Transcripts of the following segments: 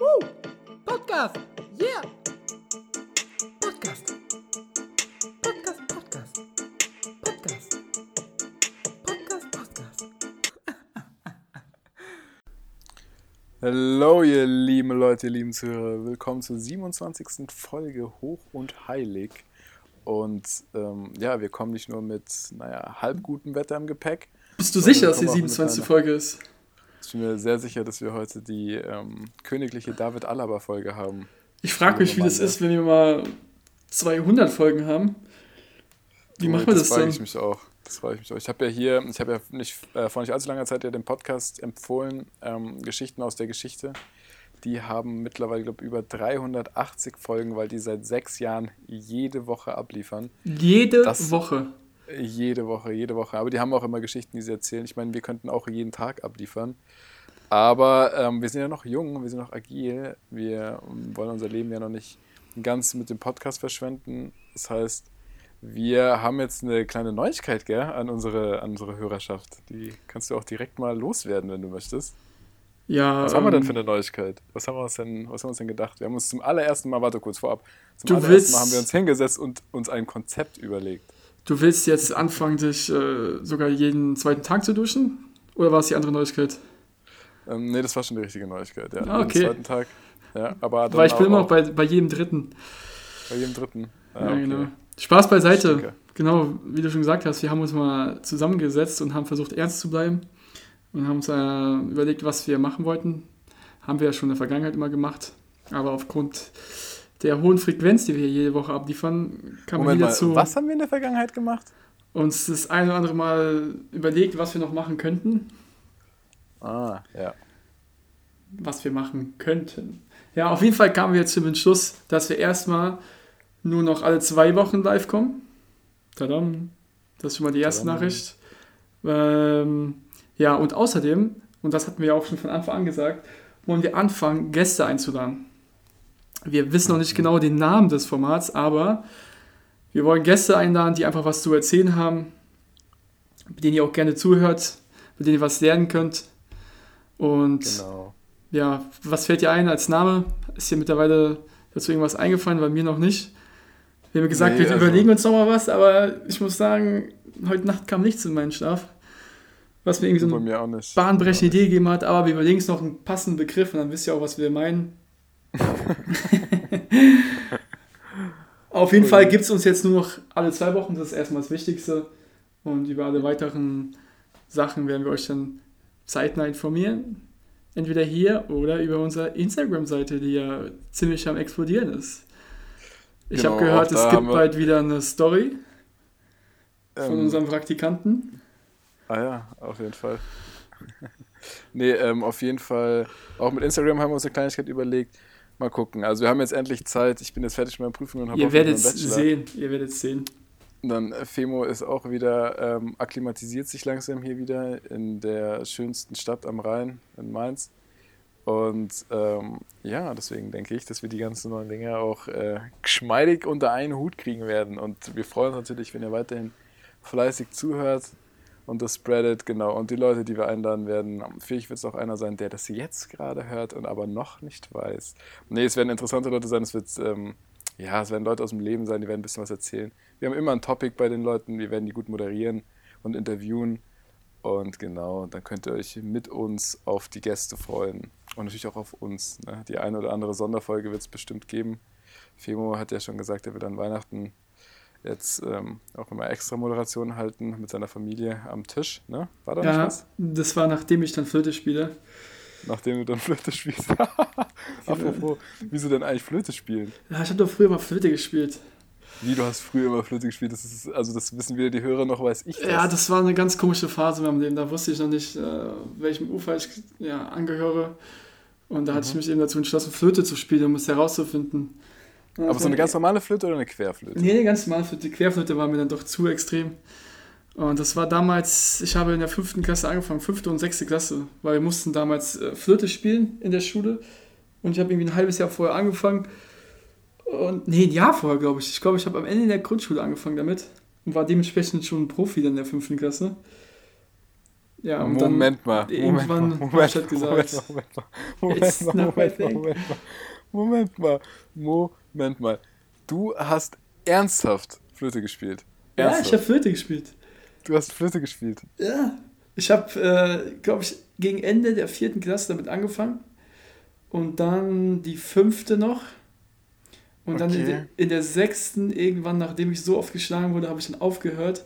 Woo! Podcast! Yeah! Podcast! Podcast, Podcast! Podcast! Podcast, Podcast! Hallo, ihr lieben Leute, ihr lieben Zuhörer. Willkommen zur 27. Folge Hoch und Heilig. Und ähm, ja, wir kommen nicht nur mit, naja, halb gutem Wetter im Gepäck. Bist du sicher, dass die kommen auch mit 27. einer- Folge ist? Ich bin mir sehr sicher, dass wir heute die ähm, königliche David Alaba-Folge haben. Ich frage mich, wie das ist, wenn wir mal 200 Folgen haben. Wie machen wir das, frage dann? ich mich auch. Das frage ich mich auch. Ich habe ja hier, ich habe ja nicht, äh, vor nicht allzu langer Zeit ja den Podcast empfohlen, ähm, Geschichten aus der Geschichte. Die haben mittlerweile, glaube ich, über 380 Folgen, weil die seit sechs Jahren jede Woche abliefern. Jede Das- Woche. Jede Woche, jede Woche. Aber die haben auch immer Geschichten, die sie erzählen. Ich meine, wir könnten auch jeden Tag abliefern. Aber ähm, wir sind ja noch jung, wir sind noch agil. Wir ähm, wollen unser Leben ja noch nicht ganz mit dem Podcast verschwenden. Das heißt, wir haben jetzt eine kleine Neuigkeit gell, an, unsere, an unsere Hörerschaft. Die kannst du auch direkt mal loswerden, wenn du möchtest. Ja, Was haben wir denn ähm, für eine Neuigkeit? Was haben wir uns denn, was haben wir uns denn gedacht? Wir haben uns zum allerersten Mal, warte kurz vorab, zum allerersten Mal haben wir uns hingesetzt und uns ein Konzept überlegt. Du willst jetzt anfangen, dich äh, sogar jeden zweiten Tag zu duschen? Oder war es die andere Neuigkeit? Ähm, nee, das war schon die richtige Neuigkeit, ja. Ah, okay. Am zweiten Tag. Ja, aber dann Weil ich bin immer auch noch bei, bei jedem dritten. bei jedem dritten. Ah, Ja, okay. genau. Spaß beiseite. Stinker. Genau, wie du schon gesagt hast, wir haben uns mal zusammengesetzt und haben versucht, ernst zu bleiben. Und haben uns äh, überlegt, was wir machen wollten. Haben wir ja schon in der Vergangenheit immer gemacht. Aber aufgrund der hohen Frequenz, die wir hier jede Woche abliefern, kam Moment wieder zu was haben wir in der Vergangenheit gemacht? uns das eine oder andere Mal überlegt, was wir noch machen könnten. Ah, ja. was wir machen könnten. Ja, auf jeden Fall kamen wir jetzt zum Entschluss, dass wir erstmal nur noch alle zwei Wochen live kommen. Tadam. Das ist schon mal die erste Tadam. Nachricht. Ähm, ja, und außerdem, und das hatten wir ja auch schon von Anfang an gesagt, wollen wir anfangen, Gäste einzuladen. Wir wissen noch nicht genau den Namen des Formats, aber wir wollen Gäste einladen, die einfach was zu erzählen haben, mit denen ihr auch gerne zuhört, mit denen ihr was lernen könnt. Und Genau. ja, was fällt dir ein als Name? Ist dir mittlerweile dazu irgendwas eingefallen? Bei mir noch nicht. Wir haben gesagt, Nee, wir also- überlegen uns noch mal was, aber ich muss sagen, heute Nacht kam nichts in meinen Schlaf. Was mir irgendwie so eine bahnbrechende Idee gegeben hat, aber wir überlegen uns noch einen passenden Begriff und dann wisst ihr auch, was wir meinen. Auf jeden Cool. Fall gibt es uns jetzt nur noch alle zwei Wochen, das ist erstmal das Wichtigste. Und über alle weiteren Sachen werden wir euch dann zeitnah informieren. Entweder hier oder über unsere Instagram-Seite, die ja ziemlich am explodieren ist. Ich Genau, habe gehört, es gibt bald wieder eine Story von Ähm, unserem Praktikanten. Ah ja, auf jeden Fall. nee, ähm, auf jeden Fall. Auch mit Instagram haben wir uns eine Kleinigkeit überlegt. Mal gucken. Also wir haben jetzt endlich Zeit. Ich bin jetzt fertig mit meiner Prüfung und habe Ihr auch wieder werdet meinen sehen, ihr werdet es sehen. Dann äh, Femo ist auch wieder, ähm, akklimatisiert sich langsam hier wieder in der schönsten Stadt am Rhein, in Mainz. Und ähm, ja, deswegen denke ich, dass wir die ganzen neuen Dinge auch äh, geschmeidig unter einen Hut kriegen werden. Und wir freuen uns natürlich, wenn ihr weiterhin fleißig zuhört und das spreadet, genau. Und die Leute, die wir einladen werden, vielleicht wird es auch einer sein, der das jetzt gerade hört und aber noch nicht weiß. Nee, es werden interessante Leute sein, es wird, ähm, ja, es werden Leute aus dem Leben sein, die werden ein bisschen was erzählen. Wir haben immer ein Topic bei den Leuten, wir werden die gut moderieren und interviewen. Und genau, dann könnt ihr euch mit uns auf die Gäste freuen. Und natürlich auch auf uns. Ne? Die eine oder andere Sonderfolge wird es bestimmt geben. Femo hat ja schon gesagt, er wird an Weihnachten jetzt ähm, auch immer extra Moderation halten mit seiner Familie am Tisch. Ne? War da nicht Ja, was? das war nachdem ich dann Flöte spiele. Nachdem du dann Flöte spielst. Apropos, wieso denn eigentlich Flöte spielen? Ja, ich habe doch früher mal Flöte gespielt. Wie, du hast früher immer Flöte gespielt? Das ist, also das wissen weder die Hörer noch weiß ich das. Ja, das war eine ganz komische Phase in meinem Leben. Da wusste ich noch nicht, äh, welchem Ufer ich ja, angehöre. Und da hatte Mhm. ich mich eben dazu entschlossen, Flöte zu spielen, um es herauszufinden. Und Aber so eine ganz normale Flöte oder eine Querflöte? Nee, eine ganz normale Flöte. Die Querflöte war mir dann doch zu extrem. Und das war damals, ich habe in der fünften Klasse angefangen, fünfte und sechste Klasse, weil wir mussten damals äh, Flöte spielen in der Schule. Und ich habe irgendwie ein halbes Jahr vorher angefangen. Und nee, ein Jahr vorher, glaube ich. Ich glaube, ich habe am Ende in der Grundschule angefangen damit und war dementsprechend schon ein Profi dann in der fünften Klasse. Ja, und dann Moment mal. Moment irgendwann mal. hab Moment, ich halt Moment gesagt, mal. Moment mal. Moment mal. not my Moment mal. Moment mal. Moment mal. Moment mal. Du hast ernsthaft Flöte gespielt. Ja, Ernsthaft. ich habe Flöte gespielt. du hast Flöte gespielt. Ja. Ich habe, äh, glaube ich, gegen Ende der vierten Klasse damit angefangen. Und dann die fünfte noch. Und dann in, Okay. der, in der sechsten, irgendwann, nachdem ich so oft geschlagen wurde, habe ich dann aufgehört.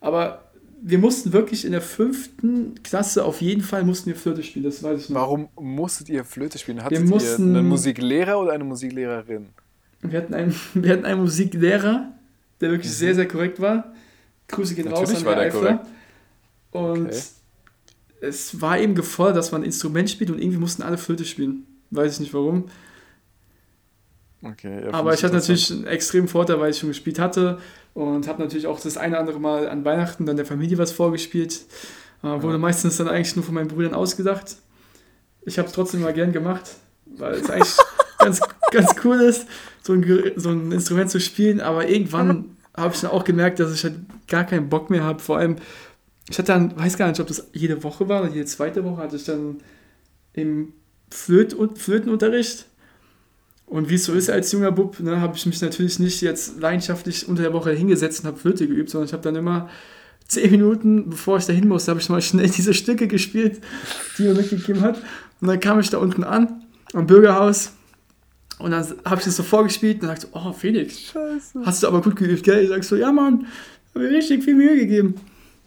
Aber wir mussten wirklich in der fünften Klasse auf jeden Fall mussten wir Flöte spielen, das weiß ich noch. Warum musstet ihr Flöte spielen? Hattet Wir mussten- ihr einen Musiklehrer oder eine Musiklehrerin? Wir hatten einen, wir hatten einen Musiklehrer, der wirklich sehr, sehr korrekt war. Grüße gehen raus Mhm. Natürlich an war der Eifler. korrekt. Und Okay. es war eben gefordert, dass man ein Instrument spielt und irgendwie mussten alle Flöte spielen. Weiß ich nicht warum. Okay, ja, Aber ich hatte natürlich einen extremen Vorteil, weil ich schon gespielt hatte und habe natürlich auch das eine oder andere Mal an Weihnachten dann der Familie was vorgespielt. Äh, wurde Ja. meistens dann eigentlich nur von meinen Brüdern ausgedacht. Ich habe es trotzdem mal gern gemacht, weil es eigentlich ganz, ganz cool ist, so ein, so ein Instrument zu spielen. Aber irgendwann habe ich dann auch gemerkt, dass ich halt gar keinen Bock mehr habe. Vor allem, ich hatte dann, weiß gar nicht, ob das jede Woche war oder jede zweite Woche, hatte ich dann im Flöt Flötenunterricht. Und wie es so ist als junger Bub, ne, habe ich mich natürlich nicht jetzt leidenschaftlich unter der Woche hingesetzt und habe Flöte geübt, sondern ich habe dann immer zehn Minuten, bevor ich da hin musste, habe ich mal schnell diese Stücke gespielt, die mir mitgegeben hat. Und dann kam ich da unten an, am Bürgerhaus. Und dann habe ich das so vorgespielt und sagte, oh Felix, Scheiße. hast du aber gut geübt, gell? Ich sag so, ja Mann, habe mir richtig viel Mühe gegeben.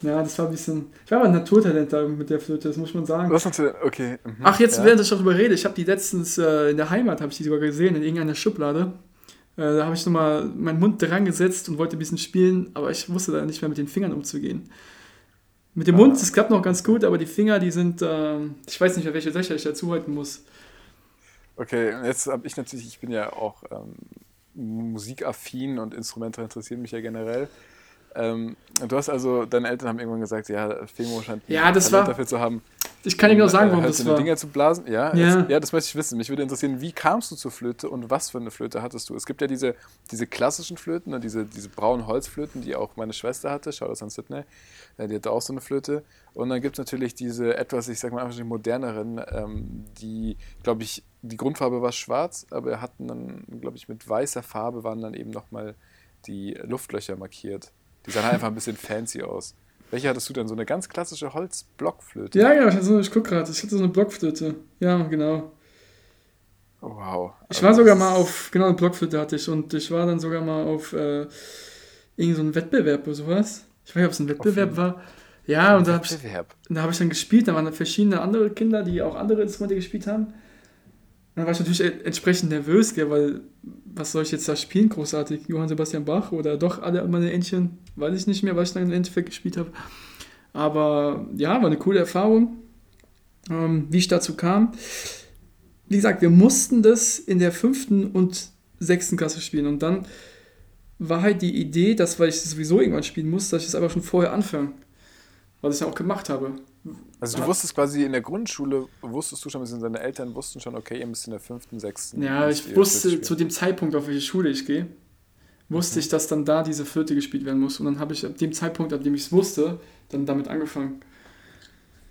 Ja, das war ein bisschen, ich war aber ein Naturtalent da mit der Flöte, das muss man sagen. Was natürlich, okay. mhm, Ach, jetzt, ja. während ich darüber rede, ich habe die letztens äh, in der Heimat, habe ich die sogar gesehen, in irgendeiner Schublade. Äh, da habe ich nochmal meinen Mund dran gesetzt und wollte ein bisschen spielen, aber ich wusste da nicht mehr mit den Fingern umzugehen. Mit dem Ah. Mund, das klappt noch ganz gut, aber die Finger, die sind, äh, ich weiß nicht mehr, welche Löcher ich dazu halten muss. Okay, und jetzt habe ich natürlich, ich bin ja auch ähm, musikaffin und Instrumente interessieren mich ja generell. Ähm, du hast also, deine Eltern haben irgendwann gesagt, ja, Femo scheint ein Ja, das Talent war- dafür zu haben, Ich kann dir genau sagen, warum äh, das war. Dinger zu blasen. Ja, Ja. Jetzt, ja, das möchte ich wissen. Mich würde interessieren, wie kamst du zur Flöte und was für eine Flöte hattest du? Es gibt ja diese, diese klassischen Flöten, ne, diese, diese braunen Holzflöten, die auch meine Schwester hatte. Schau das an Sydney. Äh, die hatte auch so eine Flöte. Und dann gibt es natürlich diese etwas, ich sag mal einfach die moderneren, ähm, die, glaube ich, die Grundfarbe war schwarz, aber hatten dann, glaube ich, mit weißer Farbe waren dann eben nochmal die Luftlöcher markiert. Die sahen halt einfach ein bisschen fancy aus. Welche hattest du denn? So eine ganz klassische Holzblockflöte? Ja, genau, ich, hatte so, ich guck gerade, ich hatte so eine Blockflöte. Ja, genau. Wow. Ich Also war sogar das mal auf, genau, eine Blockflöte hatte ich und ich war dann sogar mal auf äh, irgendein so Wettbewerb oder sowas. Ich weiß nicht, ob es ein Wettbewerb war. Ja, und da habe ich, da hab ich dann gespielt, da waren dann verschiedene andere Kinder, die auch andere Instrumente gespielt haben. Und dann war ich natürlich entsprechend nervös, gell, weil was soll ich jetzt da spielen, großartig? Johann Sebastian Bach oder doch alle meine Entchen? Weiß ich nicht mehr, was ich dann im Endeffekt gespielt habe. Aber ja, war eine coole Erfahrung, ähm, wie ich dazu kam. Wie gesagt, wir mussten das in der fünften und sechsten Klasse spielen. Und dann war halt die Idee, dass, weil ich das sowieso irgendwann spielen muss, dass ich es einfach schon vorher anfange. Was ich ja auch gemacht habe. Also du wusstest quasi in der Grundschule, wusstest du schon, beziehungsweise deine Eltern wussten schon, okay, ihr müsst in der fünften, sechsten. Ja, ich wusste zu dem Zeitpunkt, auf welche Schule ich gehe, wusste ich, dass dann da diese Flöte gespielt werden muss. Und dann habe ich ab dem Zeitpunkt, ab dem ich es wusste, dann damit angefangen.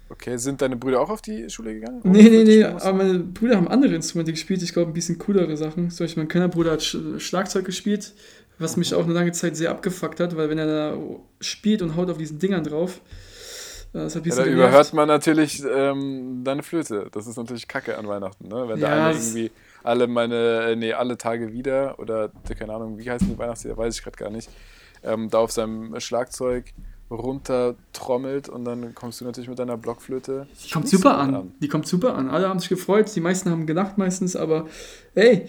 Okay, sind deine Brüder auch auf die Schule gegangen? Nee, nee, nee, aber meine Brüder haben andere Instrumente gespielt. Ich glaube, ein bisschen coolere Sachen. Zum Beispiel mein kleiner Bruder hat Sch Schlagzeug gespielt, was mich auch eine lange Zeit sehr abgefuckt hat, weil wenn er da spielt und haut auf diesen Dingern drauf, das hat Ja, da überhört man natürlich ähm, deine Flöte. Das ist natürlich Kacke an Weihnachten, ne? Wenn da Ja, alle das- irgendwie, alle meine, äh, nee, alle Tage wieder oder keine Ahnung, wie heißen die Weihnachtslieder, weiß ich gerade gar nicht, ähm, da auf seinem Schlagzeug runtertrommelt und dann kommst du natürlich mit deiner Blockflöte. Die kommt super gut an. Die kommt super an. Alle haben sich gefreut, die meisten haben gelacht meistens, aber hey,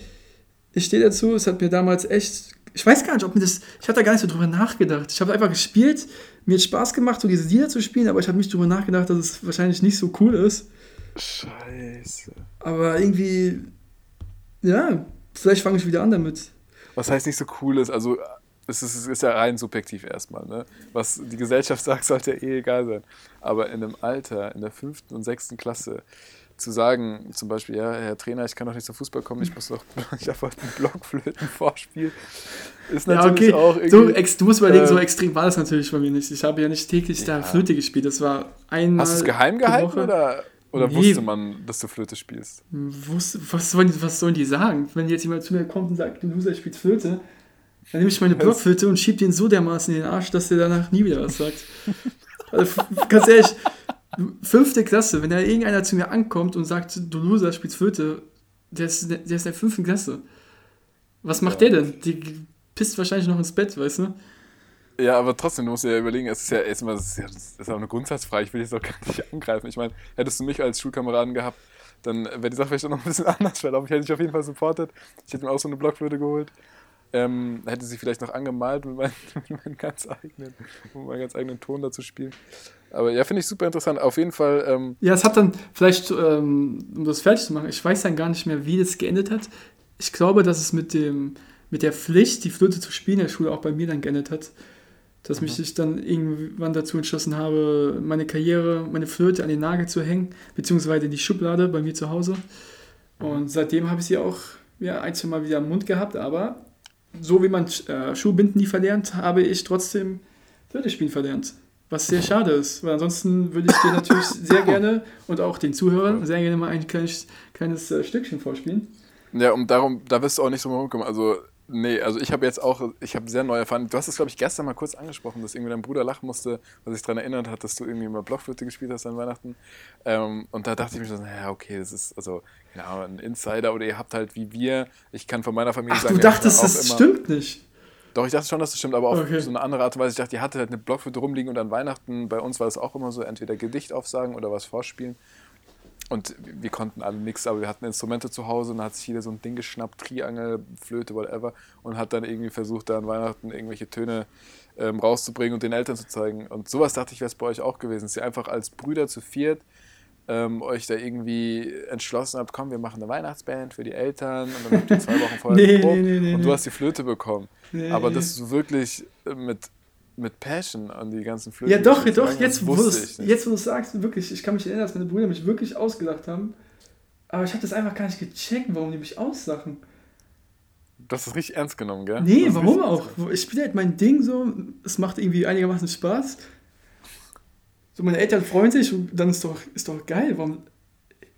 ich stehe dazu, es hat mir damals echt. Ich weiß gar nicht, ob mir das. Ich habe da gar nicht so drüber nachgedacht. Ich habe einfach gespielt, mir hat Spaß gemacht, so diese Lieder zu spielen, aber ich habe nicht drüber nachgedacht, dass es wahrscheinlich nicht so cool ist. Scheiße. Aber irgendwie. Ja, vielleicht fange ich wieder an damit. Was heißt nicht so cool ist? Also es ist, es ist ja rein subjektiv erstmal. Ne? Was die Gesellschaft sagt, sollte ja eh egal sein. Aber in einem Alter, in der fünften und sechsten Klasse, zu sagen, zum Beispiel, ja, Herr Trainer, ich kann doch nicht zum Fußball kommen, ich muss doch, ich habe heute einen Blockflöten vorspiel, ist Ja, natürlich okay. auch So irgendwie. ex, du musst überlegen, so äh, extrem war das natürlich bei mir nicht. Ich habe ja nicht täglich da Ja. Flöte gespielt. Das war einmal. hast du es geheim gehalten oder, oder Nee. wusste man, dass du Flöte spielst? Wus- Was sollen, die, was sollen die sagen? Wenn jetzt jemand zu mir kommt und sagt, du Loser spielst Flöte, dann nehme ich meine? Blockflöte und schieb den so dermaßen in den Arsch, dass der danach nie wieder was sagt. also, ganz ehrlich, fünfte Klasse, wenn da irgendeiner zu mir ankommt und sagt, du Loser spielst Flöte, der ist, der ist in der fünften Klasse. Was macht Ja. der denn? Die pisst wahrscheinlich noch ins Bett, weißt du? Ja, aber trotzdem, du musst dir ja überlegen, es ist ja erstmal, es ist ja das ist auch eine Grundsatzfrage, ich will jetzt auch gar nicht angreifen. Ich meine, hättest du mich als Schulkameraden gehabt, dann wäre die Sache vielleicht auch noch ein bisschen anders verlaufen. Ich hätte dich auf jeden Fall supportet. Ich hätte mir auch so eine Blockflöte geholt. Ähm, hätte sie vielleicht noch angemalt mit meinem, mit meinem ganz eigenen, um meinen ganz eigenen Ton dazu spielen. Aber ja, finde ich super interessant. Auf jeden Fall, ähm, Ja, es hat dann vielleicht, ähm, um das fertig zu machen, ich weiß dann gar nicht mehr, wie das geendet hat. Ich glaube, dass es mit, dem, mit der Pflicht, die Flöte zu spielen in der Schule auch bei mir dann geendet hat. Dass mich ich dann irgendwann dazu entschlossen habe, meine Karriere, meine Flöte an den Nagel zu hängen, beziehungsweise in die Schublade bei mir zu Hause. Und seitdem habe ich sie auch ja, ein, zwei Mal wieder im Mund gehabt, aber so wie man äh, Schuhbinden nie verlernt, habe ich trotzdem Flöte spielen verlernt. Was sehr schade ist, weil ansonsten würde ich dir natürlich sehr gerne und auch den Zuhörern sehr gerne mal ein kleines, kleines äh, Stückchen vorspielen. Ja, und darum, da wirst du auch nicht drum rumkommen. Also, nee, also ich habe jetzt auch, ich habe sehr neu erfahren. Du hast es, glaube ich, gestern mal kurz angesprochen, dass irgendwie dein Bruder lachen musste, was sich daran erinnert hat, dass du irgendwie mal Blockflöte gespielt hast an Weihnachten. Ähm, und da dachte ich mir so, naja, okay, das ist also, genau, ein Insider oder ihr habt halt wie wir, ich kann von meiner Familie Ach, sagen, du dachtest, das immer- stimmt nicht. Doch, ich dachte schon, dass das stimmt, aber auf Okay. so eine andere Art und Weise. Ich dachte, die hatte halt eine Blockflöte rumliegen und an Weihnachten, bei uns war das auch immer so, entweder Gedicht aufsagen oder was vorspielen. Und wir konnten alle nichts, aber wir hatten Instrumente zu Hause und dann hat sich jeder so ein Ding geschnappt, Triangel, Flöte, whatever, und hat dann irgendwie versucht, da an Weihnachten irgendwelche Töne ähm, rauszubringen und den Eltern zu zeigen. Und sowas dachte ich, wäre es bei euch auch gewesen, dass ihr einfach als Brüder zu viert ähm, euch da irgendwie entschlossen habt, komm, wir machen eine Weihnachtsband für die Eltern und dann habt ihr zwei Wochen vorher Nee, geprobt nee, nee, und du hast die Flöte bekommen. Aber dass du wirklich mit, mit Passion an die ganzen Flöten Ja, doch, doch, jetzt wo, ich jetzt wo du es sagst, wirklich, ich kann mich erinnern, dass meine Brüder mich wirklich ausgelacht haben. Aber ich habe das einfach gar nicht gecheckt, warum die mich auslachen. Das richtig ernst genommen, gell? Nee, hast warum auch? Ich spiele halt mein Ding so, es macht irgendwie einigermaßen Spaß. So, meine Eltern freuen sich und dann ist doch, ist doch geil. Warum?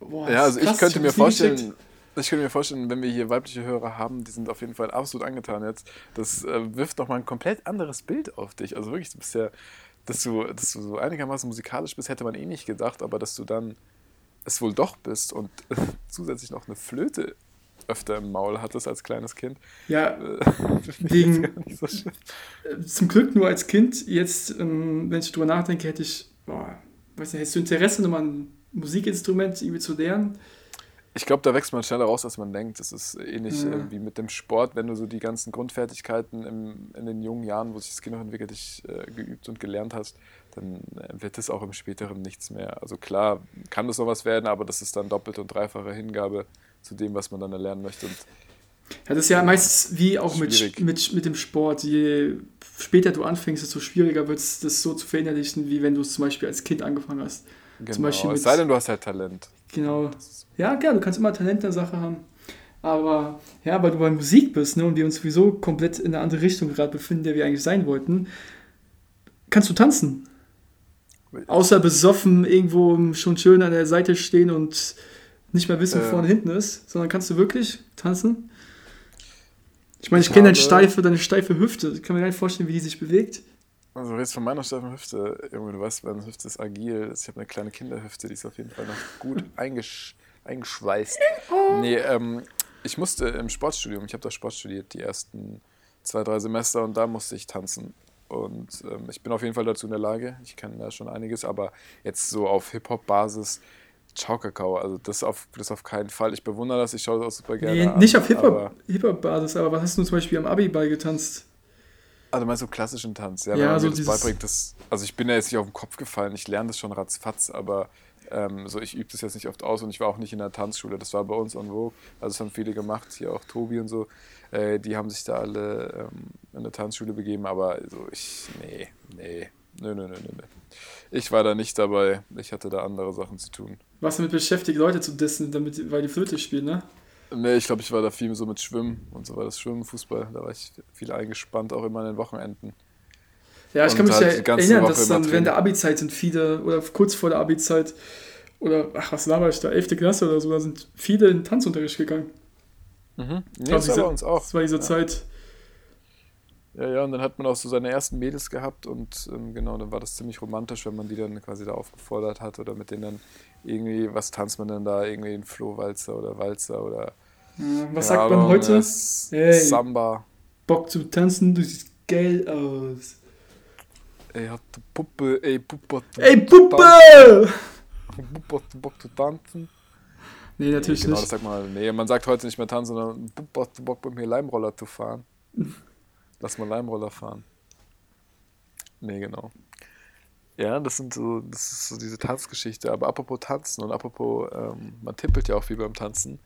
Boah, Ja, also ist krass, ich könnte hab mir vorstellen. Ich könnte mir vorstellen, wenn wir hier weibliche Hörer haben, die sind auf jeden Fall absolut angetan jetzt. Das äh, wirft nochmal ein komplett anderes Bild auf dich. Also wirklich, du bist ja, dass du, dass du so einigermaßen musikalisch bist, hätte man eh nicht gedacht, aber dass du dann es wohl doch bist und zusätzlich noch eine Flöte öfter im Maul hattest als kleines Kind. Ja, äh, Wegen- so äh, zum Glück nur als Kind. Jetzt, ähm, wenn ich drüber nachdenke, hätte ich, boah, weiß nicht, hättest du Interesse, nochmal ein Musikinstrument irgendwie zu lernen? Ich glaube, da wächst man schneller raus, als man denkt. Das ist ähnlich Ja. äh, wie mit dem Sport, wenn du so die ganzen Grundfertigkeiten im, in den jungen Jahren, wo sich das Kind noch entwickelt, dich äh, geübt und gelernt hast, dann äh, wird es auch im späteren nichts mehr. Also klar, kann das sowas werden, aber das ist dann doppelte und dreifache Hingabe zu dem, was man dann erlernen möchte. Und Ja, das ist ja meistens wie auch mit, mit, mit dem Sport. Je später du anfängst, desto schwieriger wird es, das so zu verinnerlichen, wie wenn du es zum Beispiel als Kind angefangen hast. genau, es sei denn, du hast halt Talent. Genau. Das ist, Ja, klar, du kannst immer Talent in der Sache haben. Aber ja, weil du bei Musik bist ne, und wir uns sowieso komplett in eine andere Richtung gerade befinden, in der wir eigentlich sein wollten, kannst du tanzen. Außer besoffen irgendwo schon schön an der Seite stehen und nicht mehr wissen, wo Äh. vorne hinten ist, sondern kannst du wirklich tanzen. Ich meine, ich, Ich kenne deine steife, deine steife Hüfte. Ich kann mir gar nicht vorstellen, wie die sich bewegt. also du redest von meiner steifen Hüfte. Junge, du weißt, meine Hüfte ist agil. Ich habe eine kleine Kinderhüfte, die ist auf jeden Fall noch gut eingesch eingeschweißt. Nee, ähm, ich musste im Sportstudium, ich habe da Sport studiert, die ersten zwei, drei Semester und da musste ich tanzen. Und ähm, ich bin auf jeden Fall dazu in der Lage. Ich kann da schon einiges, aber jetzt so auf Hip-Hop-Basis, Ciao Kakao, also das auf, das auf keinen Fall. Ich bewundere das, ich schaue das auch super gerne Nee, an. nicht auf aber- Hip-Hop- Hip-Hop-Basis, aber was hast du zum Beispiel am Abi-Ball getanzt? Ah, du meinst so klassischen Tanz, ja, Ja, so das dieses- beibringt, das, also ich bin ja jetzt nicht auf den Kopf gefallen, ich lerne das schon ratzfatz, aber ähm, so ich übe das jetzt nicht oft aus und ich war auch nicht in der Tanzschule. Das war bei uns on Vogue. Also das haben viele gemacht, hier auch Tobi und so. Äh, die haben sich da alle ähm, in eine Tanzschule begeben, aber so ich, nee, nee, nö, nö, nö, nö. nö. Ich war da nicht dabei. Ich hatte da andere Sachen zu tun. Warst damit beschäftigt, Leute zu dissen, damit, weil die Flöte spielen, ne? Nee, ich glaube, ich war da viel so mit Schwimmen und so war das Schwimmen, Fußball. Da war ich viel eingespannt, auch immer an den Wochenenden. Ja, ich kann mich halt ja erinnern, dass dann während der Abi-Zeit sind viele, oder kurz vor der Abi-Zeit, oder ach, was laber ich da, 11. Klasse oder so, da sind viele in den Tanzunterricht gegangen. Mhm. Nee, glaub, das war bei uns auch. Das war diese ja. Zeit. Ja, ja, und dann hat man auch so seine ersten Mädels gehabt und ähm, genau, dann war das ziemlich romantisch, wenn man die dann quasi da aufgefordert hat oder mit denen dann irgendwie, was tanzt man denn da, irgendwie einen Flohwalzer oder Walzer oder Ja, was sagt man Ahnung, heute? das Hey. Samba. Bock zu tanzen, du siehst geil aus. Ey, hat die Puppe, ey, Puppe, hat Ey, Puppe! Puppe hat Bock zu tanzen. Nee, natürlich nee, genau, nicht. das sagt man, nee, man sagt heute nicht mehr tanzen, sondern Puppe hat Bock, mit mir Leimroller zu fahren. Lass mal Leimroller fahren. Nee, genau. Ja, das sind so, das ist so diese Tanzgeschichte. Aber apropos Tanzen und apropos, ähm, man tippelt ja auch viel beim Tanzen.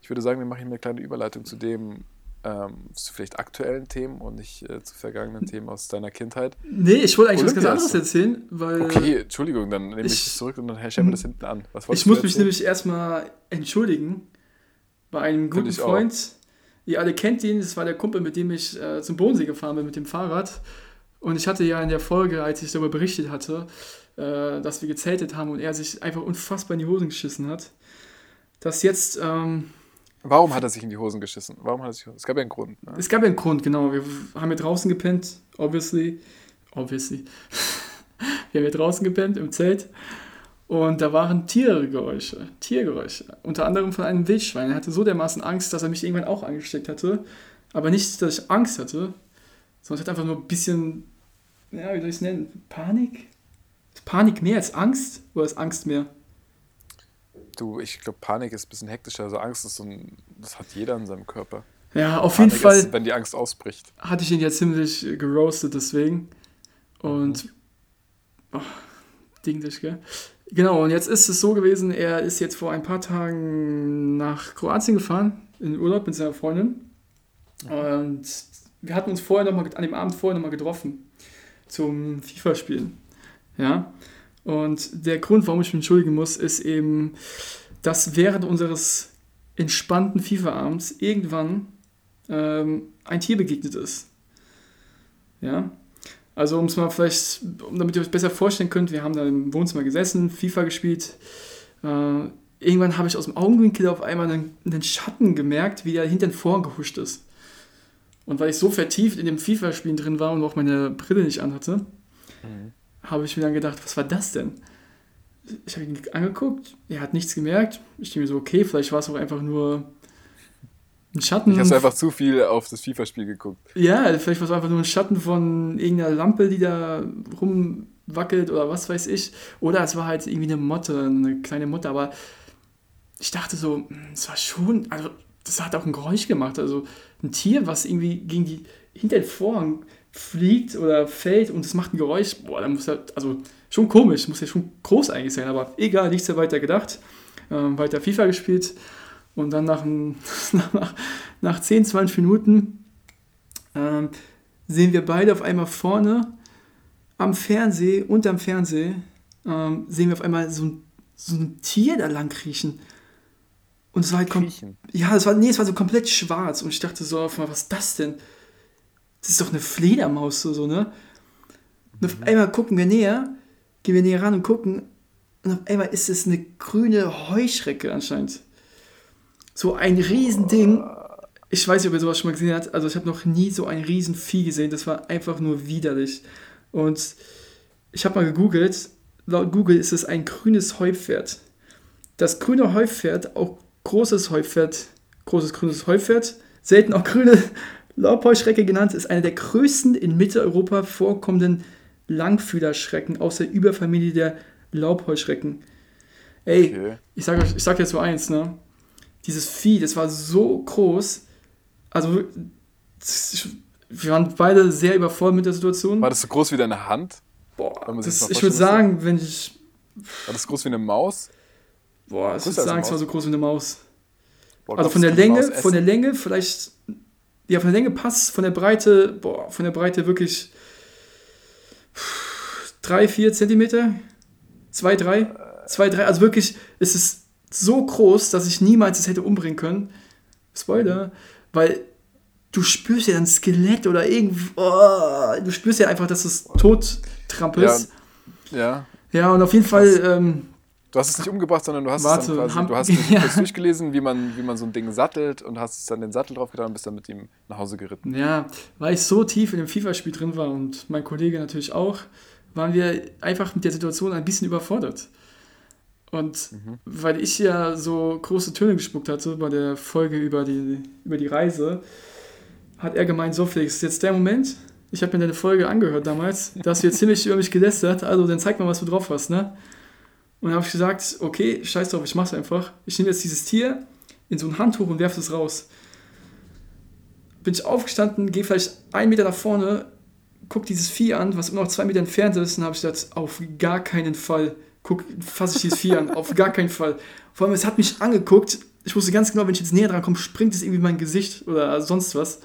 Ich würde sagen, wir machen hier eine kleine Überleitung zu dem, ähm, zu vielleicht aktuellen Themen und nicht äh, zu vergangenen Themen aus deiner Kindheit. Nee, ich wollte eigentlich was ganz anderes erzählen, weil Okay, Entschuldigung, dann nehme ich ich- das zurück und dann stellen wir das hinten an. Ich muss mich nämlich erstmal entschuldigen bei einem guten ich auch. Freund. Ihr alle kennt ihn, das war der Kumpel, mit dem ich äh, zum Bodensee gefahren bin mit dem Fahrrad. Und ich hatte ja in der Folge, als ich darüber berichtet hatte, äh, dass wir gezeltet haben und er sich einfach unfassbar in die Hosen geschissen hat, dass jetzt ähm, Warum hat er sich in die Hosen geschissen? Warum hat er sich, es gab ja einen Grund. Ne? Es gab ja einen Grund, genau. Wir haben hier draußen gepennt, obviously. Obviously. wir haben hier draußen gepennt im Zelt. Und da waren Tiergeräusche. Tiergeräusche. Unter anderem von einem Wildschwein. Er hatte so dermaßen Angst, dass er mich irgendwann auch angesteckt hatte. Aber nicht, dass ich Angst hatte, sondern es hat einfach nur ein bisschen, ja, wie soll ich es nennen? Panik? Ist Panik mehr als Angst? Oder ist Angst mehr? Du, ich glaube, Panik ist ein bisschen hektischer. Also Angst ist so ein, das hat jeder in seinem Körper. Ja, auf Panik jeden Fall. Ist, wenn die Angst ausbricht. hatte ich ihn ja ziemlich geroastet deswegen. Und oh, Ding dich, gell? Genau, und jetzt ist es so gewesen, er ist jetzt vor ein paar Tagen nach Kroatien gefahren, in Urlaub mit seiner Freundin. Und wir hatten uns vorher noch mal, an dem Abend vorher nochmal getroffen zum FIFA-Spielen. Ja. Und der Grund, warum ich mich entschuldigen muss, ist eben, dass während unseres entspannten FIFA-Abends irgendwann ähm, ein Tier begegnet ist. Ja. Also um es mal vielleicht, damit ihr euch besser vorstellen könnt, wir haben da im Wohnzimmer gesessen, FIFA gespielt. Äh, irgendwann habe ich aus dem Augenwinkel auf einmal einen, einen Schatten gemerkt, wie er hinter den Vorhang gehuscht ist. Und weil ich so vertieft in dem FIFA-Spielen drin war und auch meine Brille nicht anhatte, habe ich mir dann gedacht, was war das denn? Ich habe ihn angeguckt, er hat nichts gemerkt. Ich denke mir so, okay, vielleicht war es auch einfach nur ein Schatten. Ich hast einfach zu viel auf das FIFA-Spiel geguckt. Ja, vielleicht war es einfach nur ein Schatten von irgendeiner Lampe, die da rumwackelt oder was weiß ich. Oder es war halt irgendwie eine Motte, eine kleine Motte. Aber ich dachte so, hm, es war schon, also das hat auch ein Geräusch gemacht. Also ein Tier, was irgendwie gegen die, hinter den Vorhang fliegt oder fällt und es macht ein Geräusch. Boah, da muss ja, also schon komisch, muss ja schon groß eigentlich sein. Aber egal, nichts mehr weiter gedacht. Ähm, weiter FIFA gespielt. Und dann nach, ein, nach, nach 10, 20 Minuten ähm, sehen wir beide auf einmal vorne am Fernseh, unterm Fernseh, ähm, sehen wir auf einmal so ein, so ein Tier da lang kriechen. Und es war halt kom ja, es war, nee, es war so komplett schwarz. Und ich dachte so auf einmal, was ist das denn? Das ist doch eine Fledermaus, so, so ne? Und auf einmal gucken wir näher, gehen wir näher ran und gucken. Und auf einmal ist es eine grüne Heuschrecke anscheinend. So ein Riesending. Ich weiß nicht, ob ihr sowas schon mal gesehen habt. Also ich habe noch nie so ein Riesenvieh gesehen. Das war einfach nur widerlich. Und ich habe mal gegoogelt. Laut Google ist es ein grünes Heupferd. Das grüne Heupferd, auch großes Heupferd, großes grünes Heupferd, selten auch grüne Laubheuschrecke genannt, ist eine der größten in Mitteleuropa vorkommenden Langfühlerschrecken aus der Überfamilie der Laubheuschrecken. Ey, Okay. ich sag euch, ich sag jetzt so eins, ne? Dieses Vieh, das war so groß. Also, wir waren beide sehr überfordert mit der Situation. War das so groß wie deine Hand? Boah, das, ich würde sagen, wenn ich War das groß wie eine Maus? Boah, ich würde sagen, es war so groß wie eine Maus. Boah, Also von der Länge, von der? Länge vielleicht, ja, von der Länge passt, von der Breite, boah, von der Breite wirklich drei, vier Zentimeter, zwei, drei, zwei, drei, also wirklich, es ist so groß, dass ich niemals es hätte umbringen können. Spoiler, weil du spürst ja ein Skelett oder irgendwie, oh, du spürst ja einfach, dass es tot trampelst. Ja. Ja. und auf jeden Fall, ähm, Du hast es nicht umgebracht, sondern du hast Warte, es dann quasi, haben- du hast es Ja. kurz durchgelesen, wie man, wie man so ein Ding sattelt und hast es dann den Sattel drauf getan und bist dann mit ihm nach Hause geritten. Ja, weil ich so tief in dem FIFA-Spiel drin war und mein Kollege natürlich auch, waren wir einfach mit der Situation ein bisschen überfordert. Und weil ich ja so große Töne gespuckt hatte bei der Folge über die, über die Reise, hat er gemeint, so Felix, ist jetzt der Moment, ich habe mir deine Folge angehört damals, da hast du jetzt ziemlich über mich gelästert, also dann zeig mal, was du drauf hast, ne? Und dann habe ich gesagt, okay, scheiß drauf, ich mach's einfach. Ich nehme jetzt dieses Tier in so ein Handtuch und werfe es raus bin ich aufgestanden, gehe vielleicht einen Meter nach vorne, guck dieses Vieh an, was immer noch zwei Meter entfernt ist, und habe ich gedacht, auf gar keinen Fall guck, fasse ich dieses Vieh an, auf gar keinen Fall. Vor allem, es hat mich angeguckt, ich wusste ganz genau, wenn ich jetzt näher dran komme, springt es irgendwie in mein Gesicht oder sonst was.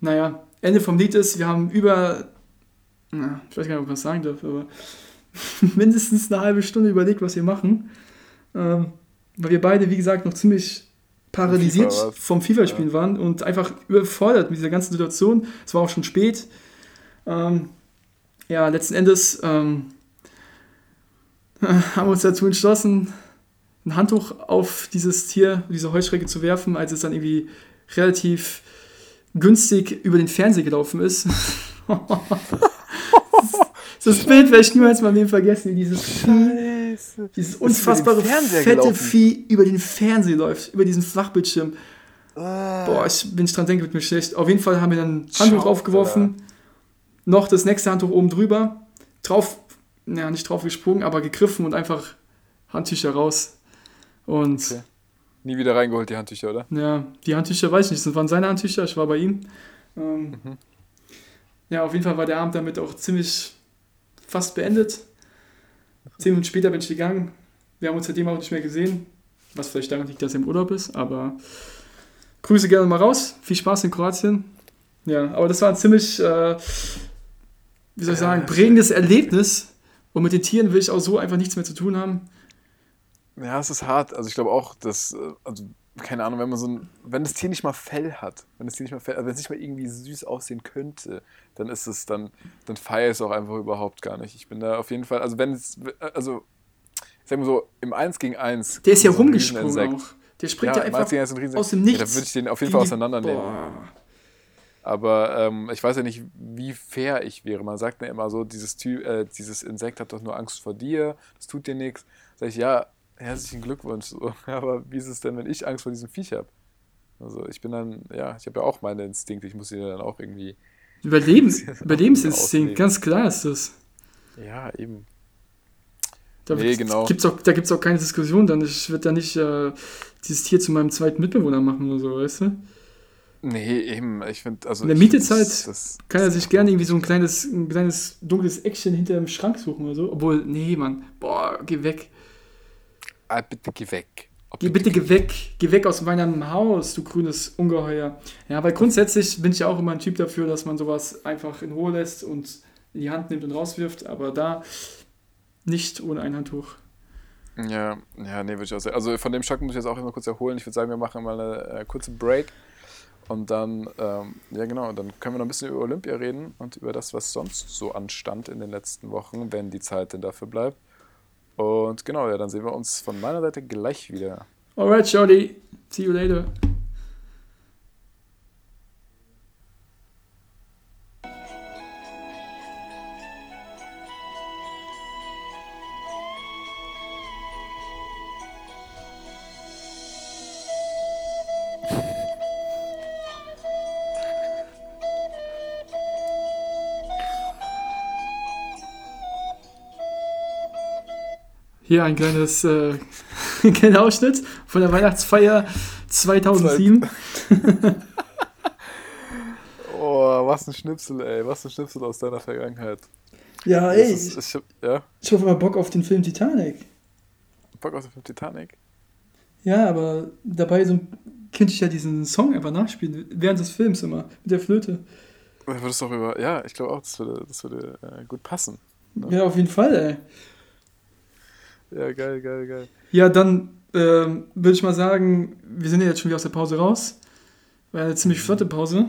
Naja, Ende vom Lied ist, wir haben über, na, ich weiß gar nicht, ob ich was sagen darf, aber mindestens eine halbe Stunde überlegt, was wir machen. Ähm, weil wir beide, wie gesagt, noch ziemlich paralysiert FIFA vom FIFA-Spielen waren und einfach überfordert mit dieser ganzen Situation. Es war auch schon spät. Ähm, ja, letzten Endes ähm, haben wir uns dazu entschlossen, ein Handtuch auf dieses Tier, diese Heuschrecke zu werfen, als es dann irgendwie relativ günstig über den Fernseher gelaufen ist. das Bild werde ich niemals Leben vergessen, wie dieses Vieh, dieses unfassbare fette gelaufen? Vieh über den Fernseher läuft, über diesen Flachbildschirm. Boah, ich, wenn ich dran denke, wird mir schlecht. Auf jeden Fall haben wir dann ein Handtuch Schau, draufgeworfen, noch das nächste Handtuch oben drüber, drauf, ja, nicht drauf gesprungen, aber gegriffen und einfach Handtücher raus. Und Okay. Nie wieder reingeholt, die Handtücher, oder? ja, die Handtücher weiß ich nicht, das waren seine Handtücher, ich war bei ihm. Ähm, Mhm. Ja, auf jeden Fall war der Abend damit auch ziemlich fast beendet. Zehn Minuten später bin ich gegangen. Wir haben uns seitdem auch nicht mehr gesehen, was vielleicht daran liegt, dass er im Urlaub ist, aber Grüße gerne mal raus. Viel Spaß in Kroatien. Ja, aber das war ein ziemlich, äh, wie soll ich sagen, prägendes Erlebnis. Und mit den Tieren will ich auch so einfach nichts mehr zu tun haben. Ja, es ist hart. Also ich glaube auch, dass, äh, also keine Ahnung, wenn man so ein, wenn das Tier nicht mal Fell hat, wenn das Tier nicht mal Fell, also wenn es nicht mal irgendwie süß aussehen könnte, dann ist es dann, dann feiere ich es auch einfach überhaupt gar nicht. Ich bin da auf jeden Fall, also wenn es, also ich sag mal so, im 1 gegen 1. Der ist ja so rumgesprungen auch. Der springt ja, Ja, einfach 1 gegen 1 ist ein Rieseninsekt. aus dem Ja, Nichts. da würde ich den auf jeden Fall auseinandernehmen. Boah. Aber ähm, ich weiß ja nicht, wie fair ich wäre. Man sagt mir immer so, dieses, Ty äh, dieses Insekt hat doch nur Angst vor dir, das tut dir nichts. Sag ich, ja, herzlichen Glückwunsch. So. Aber wie ist es denn, wenn ich Angst vor diesem Viech habe? Also ich bin dann, ja, ich habe ja auch meine Instinkte, ich muss die dann auch irgendwie. Überlebens, Überlebensinstinkt, ganz klar ist das. Ja, eben. Da Nee, genau. gibt's auch, da gibt es auch keine Diskussion, dann ich würde da nicht äh, dieses Tier zu meinem zweiten Mitbewohner machen oder so, weißt du? Nee, eben. Ich finde, also. In der Mietezeit Kann er sich gerne irgendwie so ein kleines, ein kleines dunkles Eckchen hinter dem Schrank suchen oder so. Obwohl, nee, Mann. Boah, geh weg. Ah, bitte geh weg. Oh, Geh bitte geh weg. Geh weg aus meinem Haus, du grünes Ungeheuer. Ja, weil grundsätzlich bin ich ja auch immer ein Typ dafür, dass man sowas einfach in Ruhe lässt und in die Hand nimmt und rauswirft. Aber da nicht ohne ein Handtuch. Ja, ja, nee, würde ich auch sagen. Also von dem Schock muss ich jetzt auch immer kurz erholen. Ich würde sagen, wir machen mal eine äh, kurze Break. Und dann, ähm, ja genau, dann können wir noch ein bisschen über Olympia reden und über das, was sonst so anstand in den letzten Wochen, wenn die Zeit denn dafür bleibt. Und genau, ja, dann sehen wir uns von meiner Seite gleich wieder. Alright, Shorty. See you later. Hier ein kleines, äh, ein kleiner Ausschnitt von der Weihnachtsfeier 2007. Oh, was ein Schnipsel, ey, was ein Schnipsel aus deiner Vergangenheit. Ja, ey, ist, ich, hab- ja, ich hab mal Bock auf den Film Titanic. Bock auf den Film Titanic. Ja, aber dabei so könnte ich ja diesen Song einfach nachspielen, während des Films immer, mit der Flöte. Da würde es doch über, ja, ich glaube auch, das würde, das würde äh, gut passen. Ja, auf jeden Fall, ey. Ja, geil, geil, geil. Ja, dann ähm, würde ich mal sagen, wir sind ja jetzt schon wieder aus der Pause raus. War eine ziemlich flotte Pause.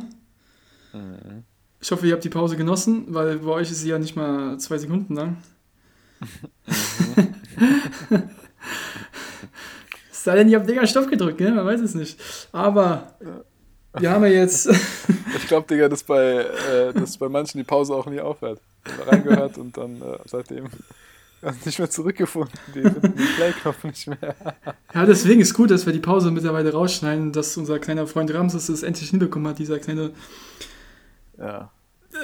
Mhm. Ich hoffe, ihr habt die Pause genossen, weil bei euch ist sie ja nicht mal zwei Sekunden lang. Es sei denn, ihr habt länger Stoff gedrückt, ne? Man weiß es nicht. Aber wir haben ja jetzt. Ich glaube, Digga, dass bei, äh, dass bei manchen die Pause auch nie aufhört. Reingehört und dann äh, seitdem nicht mehr zurückgefunden. Die finden den Play-Knopf nicht mehr. Ja, deswegen ist gut, dass wir die Pause mittlerweile rausschneiden, dass unser kleiner Freund Ramses es endlich hinbekommen hat, dieser kleine Ja,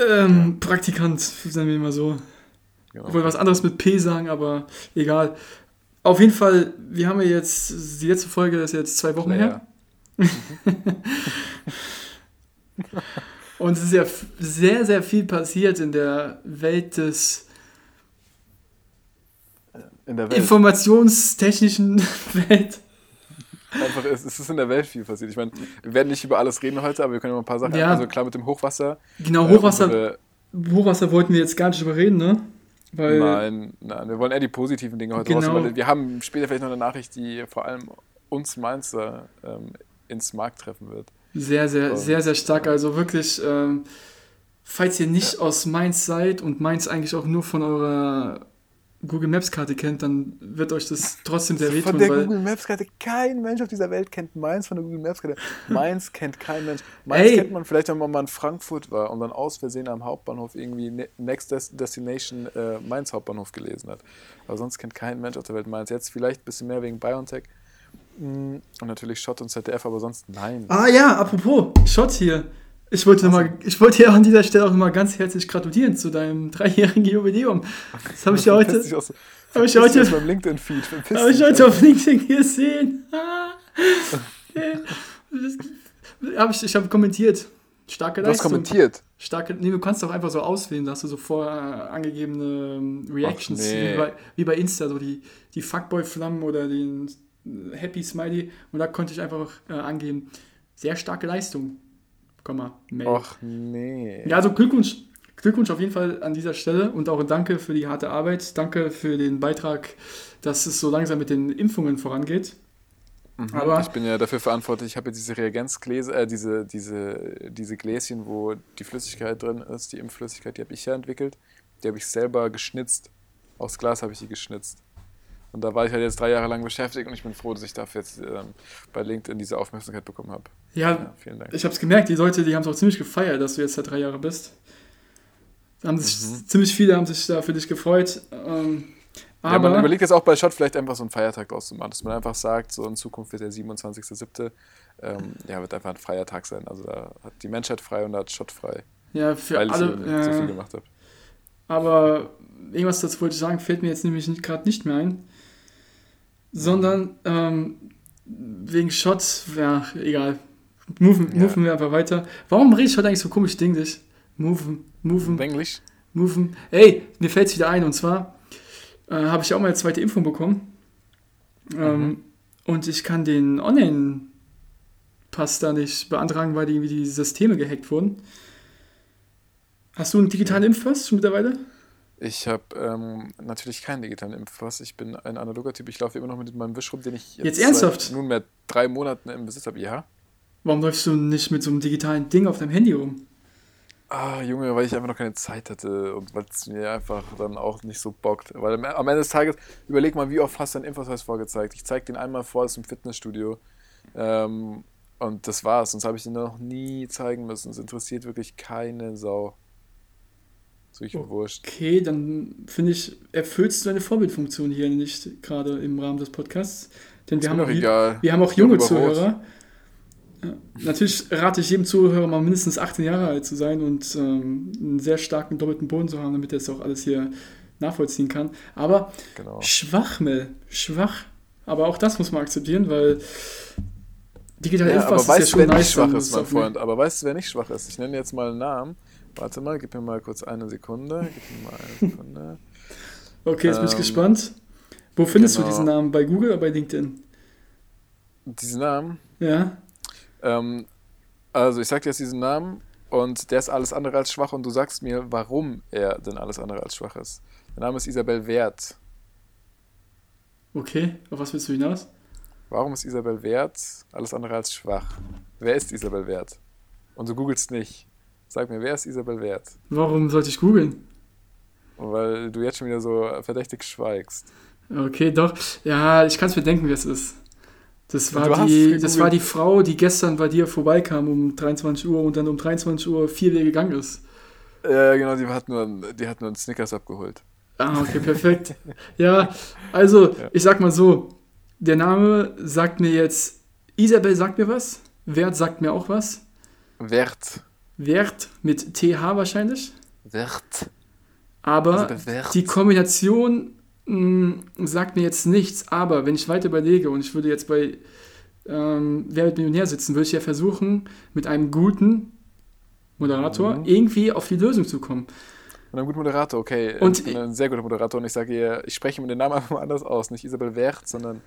ähm, Praktikant, sagen wir mal so. genau. Ich wollte was anderes mit P sagen, aber egal. Auf jeden Fall, wir haben ja jetzt, die letzte Folge ist jetzt zwei Wochen her. Und es ist ja sehr, sehr viel passiert in der Welt des In der Welt. informationstechnischen Welt. Einfach, es, ist in der Welt viel passiert. Ich meine, wir werden nicht über alles reden heute, aber wir können über ein paar Sachen. Ja. Also klar mit dem Hochwasser. Genau, äh, Hochwasser, unsere- Hochwasser wollten wir jetzt gar nicht drüber reden, ne? Weil, Nein, nein, wir wollen eher die positiven Dinge heute Genau. raus, weil wir haben später vielleicht noch eine Nachricht, die vor allem uns Mainzer ähm, ins Markt treffen wird. Sehr, sehr, Und- sehr, sehr stark. Also wirklich, ähm, falls ihr nicht aus Mainz seid und Mainz eigentlich auch nur von eurer Google Maps Karte kennt, dann wird euch das trotzdem sehr Von wehtun, der weil Google Maps Karte, kein Mensch auf dieser Welt kennt Mainz von der Google Maps Karte. Mainz kennt kein Mensch. Mainz Ey. kennt man vielleicht, wenn man mal in Frankfurt war und dann aus Versehen am Hauptbahnhof irgendwie Ne- Next Des- Destination äh, Mainz Hauptbahnhof gelesen hat. Aber sonst kennt kein Mensch auf der Welt Mainz. Jetzt vielleicht ein bisschen mehr wegen BioNTech. Mm, Und natürlich Schott und ZDF, aber sonst nein. Ah ja, apropos, Schott hier. Ich wollte, noch mal, ich wollte dir an dieser Stelle auch nochmal ganz herzlich gratulieren zu deinem dreijährigen Jubiläum. Das habe ich ja heute, aus, hab ich heute- aus meinem LinkedIn-Feed. Habe ich heute auf LinkedIn gesehen. Ah. Das- hab ich ich habe kommentiert. Starke Du hast Leistung. kommentiert. Starke, nee, du kannst doch einfach so auswählen, da hast du so vorher angegebene ähm, Reactions, nee. wie, bei, wie bei Insta, so die, die Fuckboy-Flammen oder den äh, Happy Smiley. Und da konnte ich einfach äh, angeben, sehr starke Leistung. Mail. Och nee. Ja, also Glückwunsch. Glückwunsch auf jeden Fall an dieser Stelle und auch danke für die harte Arbeit. Danke für den Beitrag, dass es so langsam mit den Impfungen vorangeht. Mhm. Aber- ich bin ja dafür verantwortlich. Ich habe ja diese Reagenzgläser, äh, diese, diese, diese Gläschen, wo die Flüssigkeit drin ist, die Impfflüssigkeit, die habe ich ja entwickelt. Die habe ich selber geschnitzt. Aus Glas habe ich die geschnitzt. Und da war ich halt jetzt drei Jahre lang beschäftigt und ich bin froh, dass ich dafür jetzt ähm, bei LinkedIn diese Aufmerksamkeit bekommen habe. Ja, Ja, vielen Dank. ich habe es gemerkt, die Leute, die haben es auch ziemlich gefeiert, dass du jetzt seit drei Jahre bist. Haben sich, Mhm. Ziemlich viele haben sich da für dich gefreut. Ähm, Ja, man aber überlegt jetzt auch bei Shot vielleicht einfach so einen Feiertag draus zu machen, dass man einfach sagt, so in Zukunft wird der 27.07. Ähm, ja, wird einfach ein freier Tag sein. Also da hat die Menschheit frei und da hat Shot frei, ja, für weil alle. ich eben so viel äh, gemacht habe. aber irgendwas dazu wollte ich sagen, fällt mir jetzt nämlich gerade nicht mehr ein. Sondern ähm, wegen Shots, ja, egal. Moven, Ja. moven wir einfach weiter. Warum rede ich heute eigentlich so komisch Dinglich? Moven, moven, Englisch? moven. Ey, mir fällt es wieder ein und zwar äh, habe ich auch meine zweite Impfung bekommen. Ähm, Mhm. Und ich kann den Online-Pass da nicht beantragen, weil die, irgendwie die Systeme gehackt wurden. Hast du einen digitalen Impfpass schon mittlerweile? Ich habe ähm, natürlich keinen digitalen Impfpass. Ich bin ein analoger Typ. Ich laufe immer noch mit meinem Wisch rum, den ich Jetzt ernsthaft? seit nunmehr drei Monaten im Besitz habe. Ja. Warum läufst du nicht mit so einem digitalen Ding auf deinem Handy rum? Ah, Junge, weil ich einfach noch keine Zeit hatte und weil es mir einfach dann auch nicht so bockt. Weil am Ende des Tages, überleg mal, wie oft hast du deinen Impfausweis vorgezeigt? Ich zeig den einmal vor, das ist im Fitnessstudio. Ähm, und das war's. Sonst habe ich den noch nie zeigen müssen. Es interessiert wirklich keine Sau. Wirklich Oh. wurscht. Okay, dann finde ich, erfüllst du deine Vorbildfunktion hier nicht gerade im Rahmen des Podcasts. Denn Ist wir haben, auch, egal. wir haben auch junge. Zuhörer. Ja, natürlich rate ich jedem Zuhörer mal mindestens 18 Jahre alt zu sein und ähm, einen sehr starken doppelten Boden zu haben, damit er das auch alles hier nachvollziehen kann. Aber Genau. schwach, Mel, schwach. Aber auch das muss man akzeptieren, weil digitaler Ja, aber Impfpass ist ja weißt du, schon wer nicht schwach ist, mein eine- Freund? Aber weißt du, wer nicht schwach ist? Ich nenne jetzt mal einen Namen. Warte mal, gib mir mal kurz eine Sekunde. Gib mir mal eine Sekunde. Okay, jetzt bin ich Ähm, gespannt. Wo findest genau. du diesen Namen? Bei Google oder bei LinkedIn? Diesen Namen. Ja. Ähm, also ich sag dir jetzt diesen Namen und der ist alles andere als schwach und du sagst mir, warum er denn alles andere als schwach ist. Der Name ist Isabel Wert. Okay, auf was willst du hinaus? Warum ist Isabel Wert alles andere als schwach? Wer ist Isabel Wert? Und du googelst nicht. Sag mir, wer ist Isabel Wert? Warum sollte ich googeln? Weil du jetzt schon wieder so verdächtig schweigst. Okay, doch. Ja, ich kann es mir denken, wer es ist. Das war, die, das war die Frau, die gestern bei dir vorbeikam um 23 Uhr und dann um 23 Uhr vier Wege gegangen ist. Ja, genau, die hat nur, die hat nur einen Snickers abgeholt. Ah, okay, perfekt. ja, also, Ja. ich sag mal so, der Name sagt mir jetzt, Isabel sagt mir was, Wert sagt mir auch was, Wert. Wert mit TH wahrscheinlich, Wert. aber Wert. die Kombination mh, sagt mir jetzt nichts, aber wenn ich weiter überlege und ich würde jetzt bei ähm, Wer wird Millionär sitzen, würde ich ja versuchen, mit einem guten Moderator Mhm. irgendwie auf die Lösung zu kommen. Und ein guter Moderator, okay. Und ich bin ein sehr guter Moderator und ich sage ihr, ich spreche mir den Namen einfach mal anders aus. Nicht Isabel Wert, sondern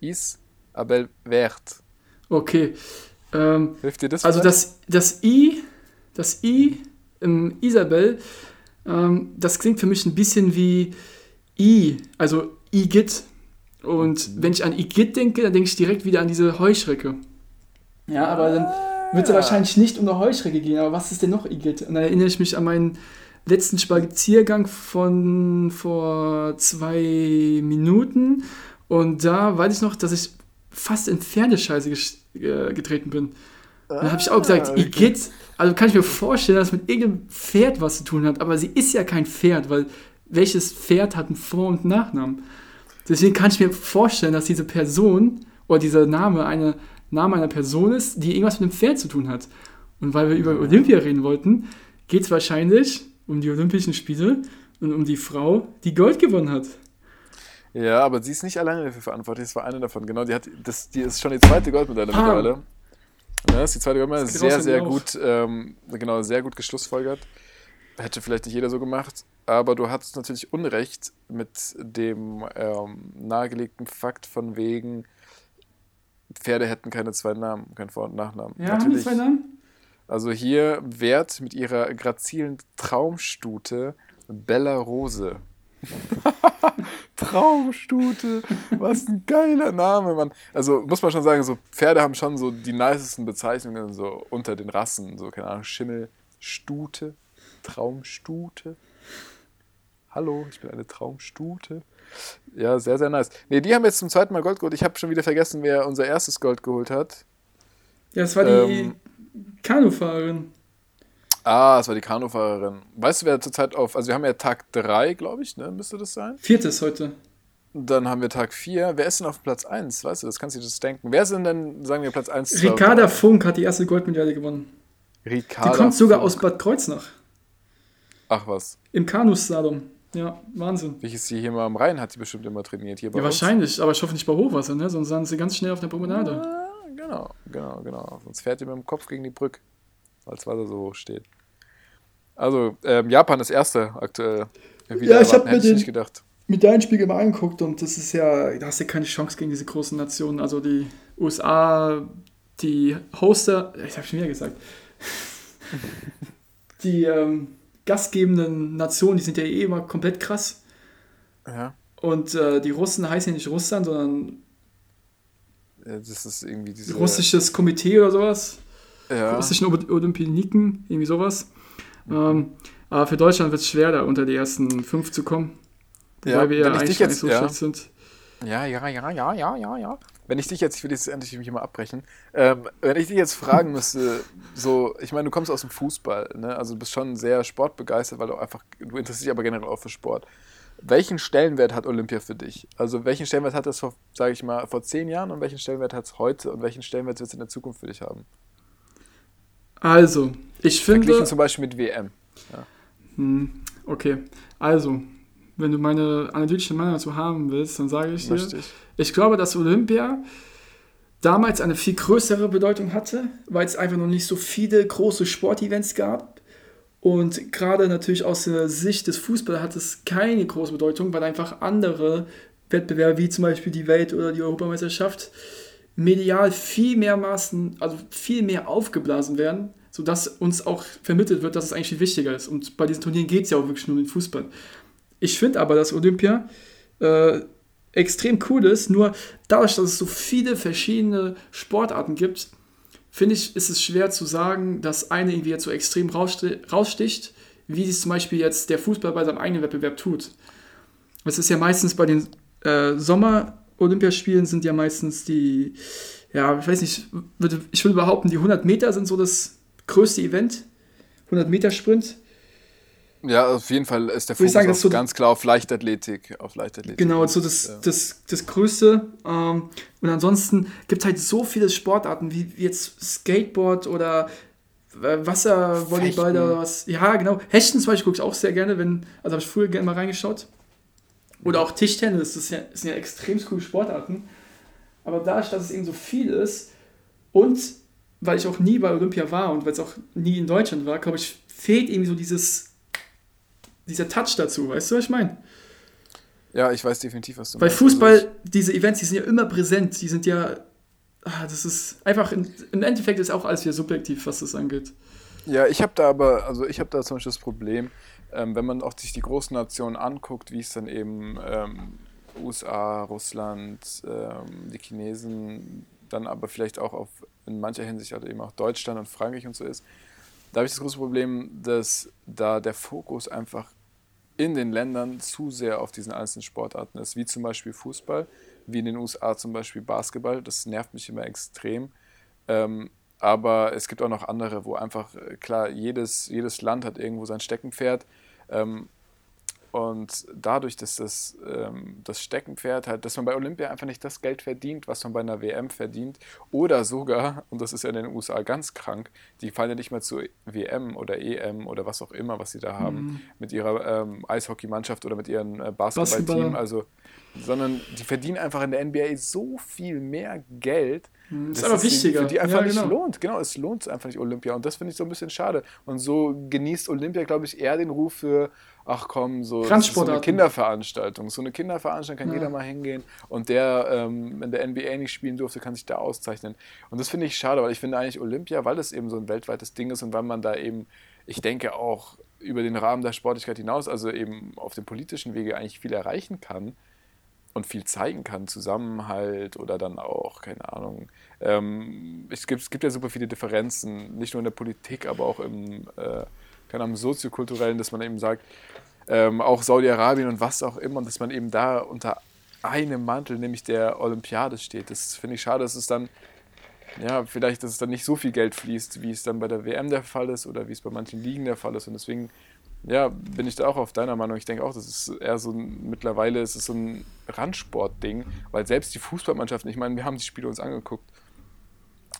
Isabel Wert. Okay. Ähm, Hilft dir das? Also vielleicht? das, das I, das I im Isabel, ähm, das klingt für mich ein bisschen wie I, also Igitt. Und wenn ich an Igitt denke, dann denke ich direkt wieder an diese Heuschrecke. Ja, aber dann wird es ja ja. wahrscheinlich nicht um eine Heuschrecke gehen. Aber was ist denn noch Igitt? Und dann erinnere ich mich an meinen letzten Spaziergang von vor zwei Minuten. Und da weiß ich noch, dass ich fast in Pferdescheiße äh, getreten bin. Und dann habe ich auch gesagt, Ah, okay. Igitt, also kann ich mir vorstellen, dass es mit irgendeinem Pferd was zu tun hat, aber sie ist ja kein Pferd, weil welches Pferd hat einen Vor- und Nachnamen? Deswegen kann ich mir vorstellen, dass diese Person oder dieser Name eine Name einer Person ist, die irgendwas mit einem Pferd zu tun hat. Und weil wir über Olympia reden wollten, geht es wahrscheinlich um die Olympischen Spiele und um die Frau, die Gold gewonnen hat. Ja, aber sie ist nicht alleine dafür verantwortlich. Das war eine davon. Genau, die, hat, das, die ist schon die zweite Goldmedaille Pam. mittlerweile. Ja, das ist die zweite geht Sehr, sehr gut, ähm, genau, sehr gut geschlussfolgert. Hätte vielleicht nicht jeder so gemacht. Aber du hattest natürlich Unrecht mit dem ähm, nahegelegten Fakt von wegen, Pferde hätten keine zwei Namen, keinen Vor- und Nachnamen. Ja, haben die zwei Namen? Also hier Wert mit ihrer grazilen Traumstute Bella Rose. Traumstute, was ein geiler Name, Mann. Also muss man schon sagen, so Pferde haben schon so die nicesten Bezeichnungen so unter den Rassen, so keine Ahnung, Schimmelstute, Traumstute. Hallo, ich bin eine Traumstute. Ja, sehr, sehr nice. Ne, die haben jetzt zum zweiten Mal Gold geholt. Ich habe schon wieder vergessen, wer unser erstes Gold geholt hat. Ja, das war die Ähm, Kanufahrerin. Ah, es war die Kanufahrerin. Weißt du, wer zurzeit auf. Also, wir haben ja Tag 3, glaube ich, ne? Müsste das sein? Viertes heute. Dann haben wir Tag 4. Wer ist denn auf Platz 1? Weißt du, das kannst du dir das denken. Wer sind denn, sagen wir, Platz 1? zwei und Ricarda? Funk hat die erste Goldmedaille gewonnen. Ricarda. Die kommt sogar Funk. aus Bad Kreuznach. Ach was. Im Kanuslalom. Ja, Wahnsinn. Welches sie hier mal am Rhein hat sie bestimmt immer trainiert. Hier bei Ja, uns. wahrscheinlich, aber ich hoffe nicht bei Hochwasser, ne? Sonst sind sie ganz schnell auf der Promenade. Ah, genau, genau, genau. Sonst fährt ihr mit dem Kopf gegen die Brücke, weil das Wasser so hoch steht. Also, ähm, Japan ist Erster aktuell. Wieder Ja, ich hab erwarten, mir den- nicht gedacht. Mit deinen Spiegel mal angeguckt und das ist ja, da hast du ja keine Chance gegen diese großen Nationen. Also die USA, die Hoster, ich habe schon wieder gesagt, die ähm, gastgebenden Nationen, die sind ja eh immer komplett krass. Ja, Und äh, die Russen heißen ja nicht Russland, sondern äh, das ist irgendwie diese. russisches Komitee oder sowas. Ja. russischen Olymp- Olympioniken, irgendwie sowas. Ähm, aber für Deutschland wird es schwer, da unter die ersten fünf zu kommen. Ja, weil wir ja eigentlich jetzt- nicht so ja. schlecht sind. Ja, ja, ja, ja, ja, ja, ja. Wenn ich dich jetzt, ich will jetzt endlich mich mal abbrechen, ähm, wenn ich dich jetzt fragen müsste, so, ich meine, du kommst aus dem Fußball, ne? Also du bist schon sehr sportbegeistert, weil du einfach, du interessierst dich aber generell auch für Sport. Welchen Stellenwert hat Olympia für dich? Also welchen Stellenwert hat vor, sage ich mal, vor zehn Jahren und welchen Stellenwert hat es heute und welchen Stellenwert wird es in der Zukunft für dich haben? Also, ich finde. Verglichen zum Beispiel mit WM. Hm, okay, also, wenn du meine analytische Meinung dazu haben willst, dann sage ich dir, Möchte ich. glaube, dass Olympia damals eine viel größere Bedeutung hatte, weil es einfach noch nicht so viele große Sportevents gab Und gerade natürlich aus der Sicht des Fußballs hat es keine große Bedeutung, weil einfach andere Wettbewerbe wie zum Beispiel die Welt- oder die Europameisterschaft medial viel mehr Maßen, also viel mehr aufgeblasen werden, sodass uns auch vermittelt wird, dass es eigentlich viel wichtiger ist. Und bei diesen Turnieren geht es ja auch wirklich nur um den Fußball. Ich finde aber, dass Olympia äh, extrem cool ist, nur dadurch, dass es so viele verschiedene Sportarten gibt, finde ich, ist es schwer zu sagen, dass eine irgendwie jetzt so extrem raussticht, wie es zum Beispiel jetzt der Fußball bei seinem eigenen Wettbewerb tut. Es ist ja meistens bei den äh, Sommer-Olympiaspielen sind ja meistens die, ja, ich weiß nicht, würde, ich würde behaupten, die 100 Meter sind so das größte Event. 100 Meter Sprint. Ja, auf jeden Fall ist der Fokus sagen, auf, so- ganz klar auf Leichtathletik. Auf Leichtathletik. Genau, so das, Ja. das, das Größte. Ähm, und ansonsten gibt es halt so viele Sportarten, wie jetzt Skateboard oder äh, Wasservolleyball oder was. Ja, genau. Hechten zum Beispiel gucke ich auch sehr gerne, wenn, also habe ich früher gerne mal reingeschaut. Oder auch Tischtennis, das, ist ja, das sind ja extrem coole Sportarten. Aber dadurch, dass es eben so viel ist und weil ich auch nie bei Olympia war und weil es auch nie in Deutschland war, glaube ich, fehlt irgendwie so dieses, dieser Touch dazu. Weißt du, was ich meine? Ja, ich weiß definitiv, was du Weil meinst. Fußball, Also diese Events, die sind ja immer präsent. Die sind ja. Ah, das ist einfach. In, Im Endeffekt ist auch alles wieder subjektiv, was das angeht. ja, ich habe da aber, also ich habe da zum Beispiel das Problem, ähm, wenn man auch sich die großen Nationen anguckt, wie es dann eben ähm, USA, Russland, ähm, die Chinesen, dann aber vielleicht auch auf, in mancher Hinsicht halt eben auch Deutschland und Frankreich und so ist, da habe ich das große Problem, dass da der Fokus einfach in den Ländern zu sehr auf diesen einzelnen Sportarten ist, wie zum Beispiel Fußball, wie in den USA zum Beispiel Basketball. Das nervt mich immer extrem. Ähm, aber es gibt auch noch andere, wo einfach, äh, klar, jedes, jedes Land hat irgendwo sein Steckenpferd. Ähm, und dadurch, dass das, ähm, das Steckenpferd halt, dass man bei Olympia einfach nicht das Geld verdient, was man bei einer WM verdient, oder sogar, und das ist ja in den USA ganz krank, die fallen ja nicht mehr zur WM oder EM oder was auch immer, was sie da haben, mit ihrer ähm, Eishockeymannschaft oder mit ihrem äh, Basketballteam, Basketballer. also, sondern die verdienen einfach in der NBA so viel mehr Geld. Das ist aber wichtiger. Für die einfach Ja, nicht genau. lohnt. Genau, es lohnt einfach nicht Olympia. Und das finde ich so ein bisschen schade. Und so genießt Olympia, glaube ich, eher den Ruf für, ach komm, so, so eine. Kinderveranstaltung. So eine Kinderveranstaltung kann Ja. jeder mal hingehen. Und der, ähm, wenn der NBA nicht spielen durfte, kann sich da auszeichnen. Und das finde ich schade, weil ich finde eigentlich Olympia, weil es eben so ein weltweites Ding ist und weil man da eben, ich denke auch über den Rahmen der Sportlichkeit hinaus, also eben auf dem politischen Wege eigentlich viel erreichen kann und viel zeigen kann, Zusammenhalt oder dann auch, keine Ahnung. Ähm, es, gibt, es gibt ja super viele Differenzen, nicht nur in der Politik, aber auch im, äh, keine Ahnung, soziokulturellen, dass man eben sagt, ähm, auch Saudi-Arabien und was auch immer, und dass man eben da unter einem Mantel, nämlich der Olympiade steht. Das finde ich schade, dass es dann, ja, vielleicht, dass es dann nicht so viel Geld fließt, wie es dann bei der WM der Fall ist oder wie es bei manchen Ligen der Fall ist. Und deswegen ja, bin ich da auch auf deiner Meinung. Ich denke auch, das ist eher so ein, mittlerweile ist es so ein Randsportding, weil selbst die Fußballmannschaften, ich meine, wir haben die Spiele uns angeguckt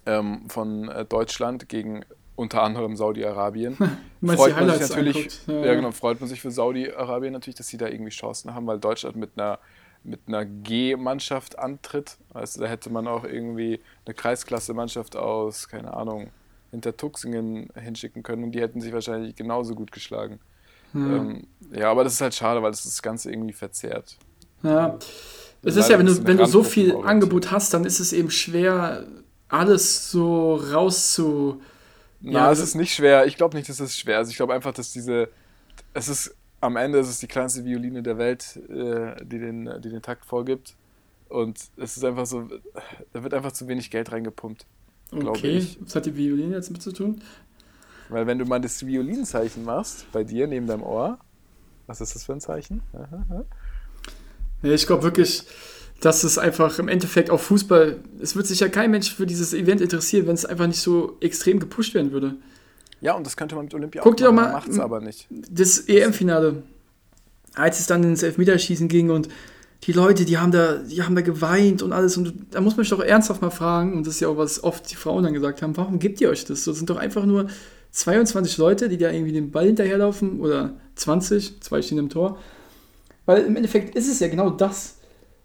ähm, von äh, Deutschland gegen unter anderem Saudi-Arabien. freut man sich natürlich, ja. Ja. genau, freut man sich für Saudi-Arabien natürlich, dass sie da irgendwie Chancen haben, weil Deutschland mit einer mit einer G-Mannschaft antritt. Also da hätte man auch irgendwie eine Kreisklasse-Mannschaft aus, keine Ahnung, hinter Tuxingen hinschicken können und die hätten sich wahrscheinlich genauso gut geschlagen. Ähm, ja, aber das ist halt schade, weil das das Ganze irgendwie verzerrt. Ja. Es Leider ist ja, wenn du, wenn du so viel. Angebot hast, dann ist es eben schwer, alles so rauszu. Na, Ja, es ist nicht schwer. Ich glaube nicht, dass es schwer ist. Ich glaube einfach, dass diese. Es ist am Ende ist es die kleinste Violine der Welt, äh, die, den, die den Takt vorgibt. Und es ist einfach so, da wird einfach zu wenig Geld reingepumpt. Okay, ich. was hat die Violine jetzt mit zu tun? Weil wenn du mal das Violinzeichen machst, bei dir neben deinem Ohr, was ist das für ein Zeichen? Aha. Ja, ich glaube wirklich, dass es einfach im Endeffekt auf Fußball, es wird sich ja kein Mensch für dieses Event interessieren, wenn es einfach nicht so extrem gepusht werden würde. Ja, und das könnte man mit Olympia Guck dir doch machen, mal- macht es aber nicht. Das EM-Finale, als es dann ins Elfmeterschießen ging und die Leute, die haben da, die haben da geweint und alles und da muss man sich doch ernsthaft mal fragen und das ist ja auch was oft die Frauen dann gesagt haben, warum gibt ihr euch das? Das sind doch einfach nur 22 Leute, die da irgendwie den Ball hinterherlaufen oder 20, zwei stehen im Tor. Weil im Endeffekt ist es ja genau das.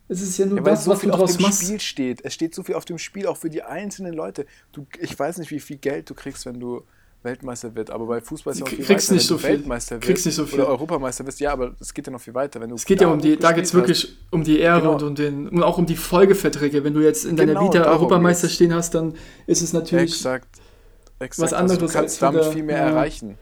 Es ist ja nur Ja, weil das, so was du viel auf draus dem machst. Spiel steht. Es steht so viel auf dem Spiel, auch für die einzelnen Leute. Du, ich weiß nicht, wie viel Geld du kriegst, wenn du Weltmeister wird. Aber bei Fußball ist ja auch viel Kriegst weiter. nicht so du viel. Weltmeister Kriegst wirst nicht so viel. oder Europameister wirst, ja, aber es geht ja noch viel weiter. Wenn du Es geht ja um die, da geht es wirklich um die Ehre Genau. und, um den, und auch um die Folgeverträge. Wenn du jetzt in deiner Genau, Vita Europameister geht's. stehen hast, dann ist es natürlich. Exakt. Exakt. was also anderes du kannst als damit wieder- viel mehr ja. erreichen.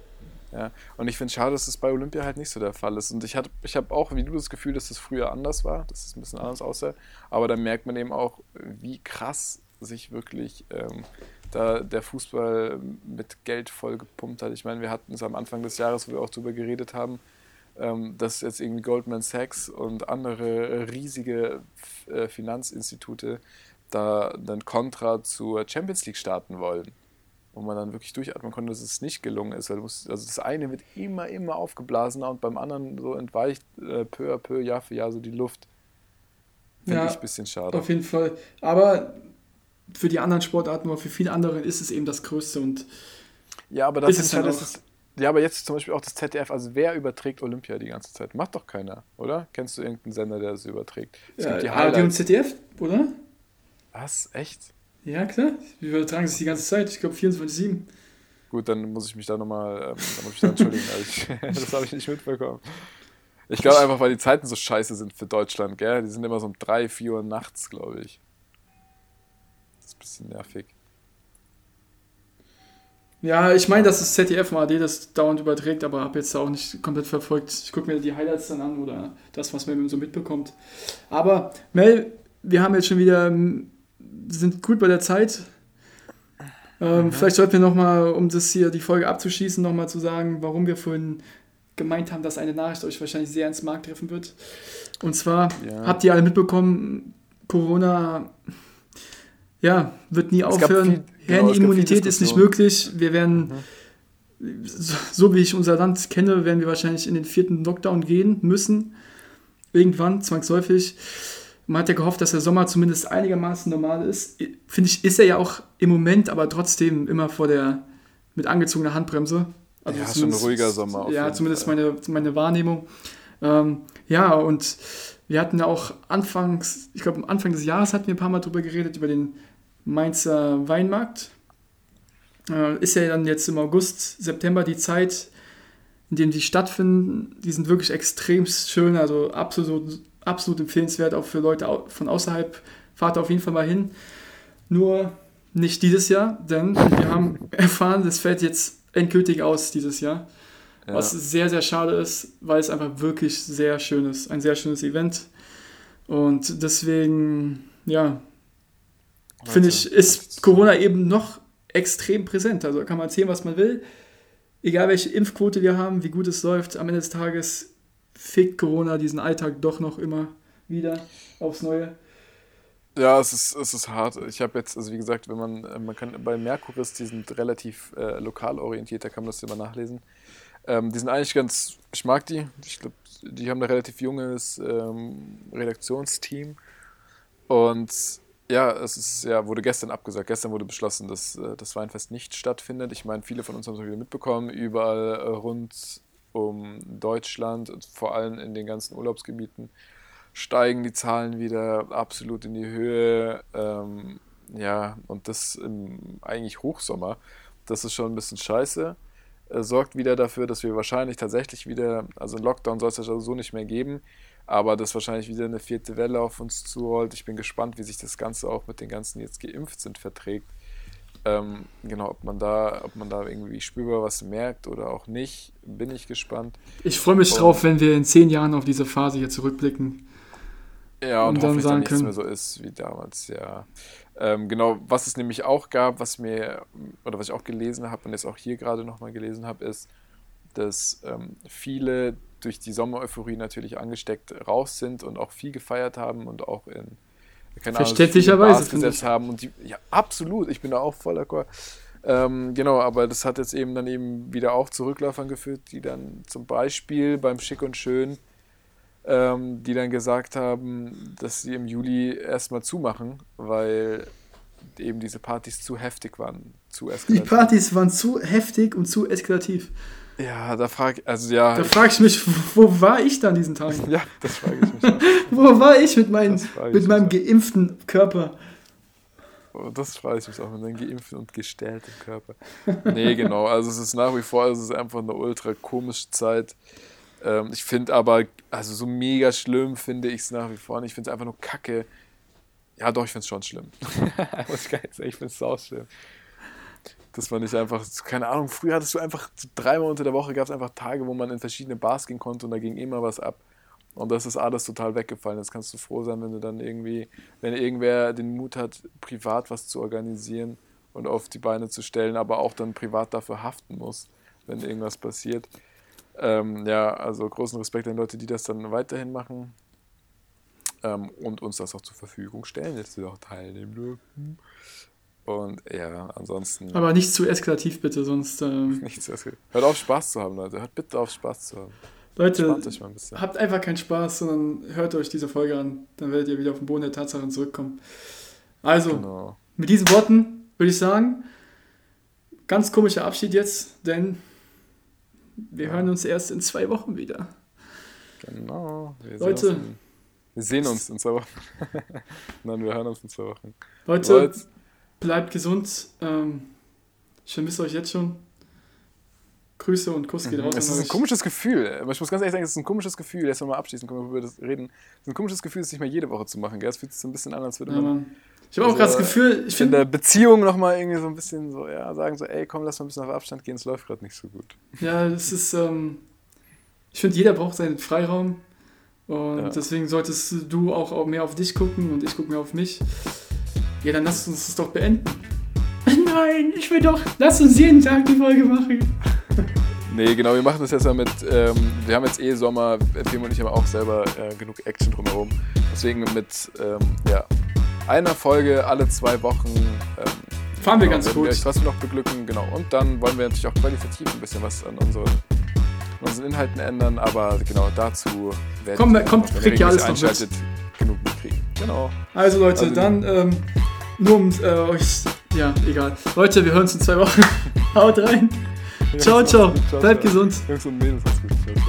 Ja. Und ich finde es schade, dass das bei Olympia halt nicht so der Fall ist. Und ich, hatte- ich habe auch, wie du, das Gefühl, dass das früher anders war, dass es ein bisschen anders aussah. Aber da merkt man eben auch, wie krass sich wirklich ähm, da der Fußball mit Geld vollgepumpt hat. Ich meine, wir hatten es am Anfang des Jahres, wo wir auch drüber geredet haben, ähm, dass jetzt irgendwie Goldman Sachs und andere riesige äh, Finanzinstitute da dann Kontra zur Champions League starten wollen. Wo man dann wirklich durchatmen konnte, dass es nicht gelungen ist. Also das eine wird immer, immer aufgeblasener und beim anderen so entweicht äh, peu à peu, Jahr für Jahr so die Luft. Finde Ja, ich ein bisschen schade. Auf jeden Fall. Aber für die anderen Sportarten oder für viele andere ist es eben das Größte. Und Ja, aber das Ist halt, das ist, ja, aber jetzt zum Beispiel auch das ZDF, also wer überträgt Olympia die ganze Zeit? Macht doch keiner, oder? Kennst du irgendeinen Sender, der das überträgt? Es ja, gibt die ARD und. ZDF, oder? Was? Echt? Ja, klar. Wir übertragen es die ganze Zeit. Ich glaube 24-7. Gut, dann muss ich mich da nochmal, ähm, dann muss ich da entschuldigen. ich, das habe ich nicht mitbekommen. Ich glaube einfach, weil die Zeiten so scheiße sind für Deutschland, gell? Die sind immer so um 3, 4 Uhr nachts, glaube ich. Das ist ein bisschen nervig. Ja, ich meine, dass das ZDF und ARD das dauernd überträgt, aber habe jetzt auch nicht komplett verfolgt. Ich gucke mir die Highlights dann an oder das, was man so mitbekommt. Aber Mel, wir haben jetzt schon wieder, sind gut bei der Zeit. Ähm, Vielleicht sollten wir nochmal, um das hier die Folge abzuschließen, nochmal zu sagen, warum wir vorhin gemeint haben, dass eine Nachricht euch wahrscheinlich sehr ins Mark treffen wird. Und zwar Ja. habt ihr alle mitbekommen, Corona ja, wird nie Es aufhören. viel- genau, Herdenimmunität ist nicht möglich. Wir werden, so, so wie ich unser Land kenne, werden wir wahrscheinlich in den vierten Lockdown gehen müssen. Irgendwann, zwangsläufig. Man hat ja gehofft, dass der Sommer zumindest einigermaßen normal ist. Finde ich, ist er ja auch im Moment, aber trotzdem immer vor der, mit angezogener Handbremse. Also Ja, schon ein zumindest- ruhiger Sommer Ja, zumindest Fall. meine, meine Wahrnehmung. Ähm, ja, und wir hatten ja auch anfangs, ich glaube, am Anfang des Jahres hatten wir ein paar Mal drüber geredet, über den Mainzer Weinmarkt. Äh, ist ja dann jetzt im August, September die Zeit, in dem die stattfinden. Die sind wirklich extrem schön, also absolut, absolut empfehlenswert, auch für Leute von außerhalb. Fahrt auf jeden Fall mal hin. Nur nicht dieses Jahr, denn wir haben erfahren, das fällt jetzt endgültig aus dieses Jahr. Ja. Was sehr, sehr schade ist, weil es einfach wirklich sehr schön ist. Ein sehr schönes Event. Und deswegen, ja, finde ich, ist Corona eben noch extrem präsent. Also kann man erzählen, was man will. Egal welche Impfquote wir haben, wie gut es läuft, am Ende des Tages fickt Corona diesen Alltag doch noch immer wieder aufs Neue. Ja, es ist, es ist hart. Ich habe jetzt, also wie gesagt, wenn man, äh, man kann bei Merkuris, die sind relativ äh, lokal orientiert, da kann man das immer nachlesen. Ähm, die sind eigentlich ganz, ich mag die. Ich glaube, die haben ein relativ junges ähm, Redaktionsteam. Und ja, es ist, ja, wurde gestern abgesagt. Gestern wurde beschlossen, dass äh, das Weinfest nicht stattfindet. Ich meine, viele von uns haben es wieder mitbekommen, überall äh, rund um Deutschland, und vor allem in den ganzen Urlaubsgebieten steigen die Zahlen wieder absolut in die Höhe. Ähm, ja, und das im eigentlich Hochsommer. Das ist schon ein bisschen scheiße. Äh, sorgt wieder dafür, dass wir wahrscheinlich tatsächlich wieder, also einen Lockdown soll es ja so nicht mehr geben, aber dass wahrscheinlich wieder eine vierte Welle auf uns zurollt. Ich bin gespannt, wie sich das Ganze auch mit den ganzen, jetzt geimpft sind, verträgt. Ähm, genau, ob man da, ob man da irgendwie spürbar was merkt oder auch nicht, bin ich gespannt. Ich freue mich Und- drauf, wenn wir in zehn Jahren auf diese Phase hier zurückblicken. Ja, und, Und dann sagen nichts können- mehr so ist wie damals, ja. Ähm, genau, was es nämlich auch gab, was mir, oder was ich auch gelesen habe und jetzt auch hier gerade nochmal gelesen habe, ist, dass ähm, viele durch die Sommereuphorie natürlich angesteckt raus sind und auch viel gefeiert haben und auch in, keine Ahnung, Verständlicherweise, gesetzt haben. Und die, ja, absolut, ich bin da auch voll d'accord. Ähm, genau, aber das hat jetzt eben dann eben wieder auch zu Rückläufern geführt, die dann zum Beispiel beim Schick und Schön ähm, die dann gesagt haben, dass sie im Juli erstmal zumachen, weil eben diese Partys zu heftig waren, zu Die eskalativ. Partys waren zu heftig und zu eskalativ. Ja, da frage ich, also ja, Da frage ich mich, wo war ich da an diesen Tagen? ja, das frage ich mich auch. Wo war ich mit, meinem frage ich mit meinem auch. geimpften Körper? Oh, das frage ich mich auch mit einem geimpften und gestählten Körper. Nee, genau. Also es ist nach wie vor, es ist einfach eine ultra komische Zeit. Ähm, ich finde aber, also so mega schlimm finde ich es nach wie vor nicht. Ich finde es einfach nur kacke. Ja, doch, ich finde es schon schlimm. Muss ich gar nicht sagen, ich finde es sau schlimm. Das war nicht einfach, keine Ahnung, früher hattest du einfach dreimal unter der Woche gab es einfach Tage, wo man in verschiedene Bars gehen konnte und da ging immer was ab. Und das ist alles total weggefallen. Jetzt kannst du froh sein, wenn du dann irgendwie, wenn irgendwer den Mut hat, privat was zu organisieren und auf die Beine zu stellen, aber auch dann privat dafür haften muss, wenn irgendwas passiert. Ähm, ja, also großen Respekt an Leute, die das dann weiterhin machen ähm, und uns das auch zur Verfügung stellen, jetzt wir auch teilnehmen dürfen. Und ja, ansonsten. Aber nicht zu eskalativ, bitte, sonst. Ähm, nichts. Hört auf, Spaß zu haben, Leute. Hört bitte auf, Spaß zu haben. Leute, ein habt einfach keinen Spaß, sondern hört euch diese Folge an. Dann werdet ihr wieder auf den Boden der Tatsachen zurückkommen. Also, Genau. mit diesen Worten würde ich sagen, ganz komischer Abschied jetzt, denn wir Ja. hören uns erst in zwei Wochen wieder. Genau. Wir Leute. sehen wir sehen uns in zwei Wochen. Nein, wir hören uns in zwei Wochen. Leute, Leute, bleibt gesund. Ähm, ich vermisse euch jetzt schon. Grüße und Kuss geht raus Mhm. es an ist ein komisches Gefühl. Aber ich muss ganz ehrlich sagen, es ist ein komisches Gefühl. Jetzt nochmal abschließen, können wir über das reden. Es ist ein komisches Gefühl, es nicht mehr jede Woche zu machen. Gell? Es fühlt sich so ein bisschen an, als würde Ja, man. Ich habe auch gerade das Gefühl, ich in der finde, Beziehung nochmal irgendwie so ein bisschen so, ja, sagen so, ey, komm, lass mal ein bisschen auf Abstand gehen, es läuft gerade nicht so gut. ja, es ist, ähm, ich finde, jeder braucht seinen Freiraum. Und Ja. deswegen solltest du auch mehr auf dich gucken und ich gucke mehr auf mich. Ja, dann lass uns das doch beenden. Nein, ich will doch, lass uns jeden Tag die Folge machen. Nee, genau, wir machen das jetzt ja mit, ähm, wir haben jetzt eh Sommer, Film und ich haben auch selber äh, genug Action drumherum. Deswegen mit, ähm, ja, einer Folge alle zwei Wochen. Ähm, Fahren wir genau, ganz gut. Wir euch trotzdem noch beglücken, genau. Und dann wollen wir natürlich auch qualitativ ein bisschen was an unseren, unseren Inhalten ändern, aber genau dazu werdet Komm, ihr, kommt, wenn kriegt ihr alles noch einschaltet, genug mitkriegen. Genau. Also Leute, Also- dann ähm, nur um äh, euch, ja, egal. Leute, wir hören uns in zwei Wochen. Haut rein. Ciao, ciao. Bleibt gesund. Jungs und Mädels, gut. Ciao.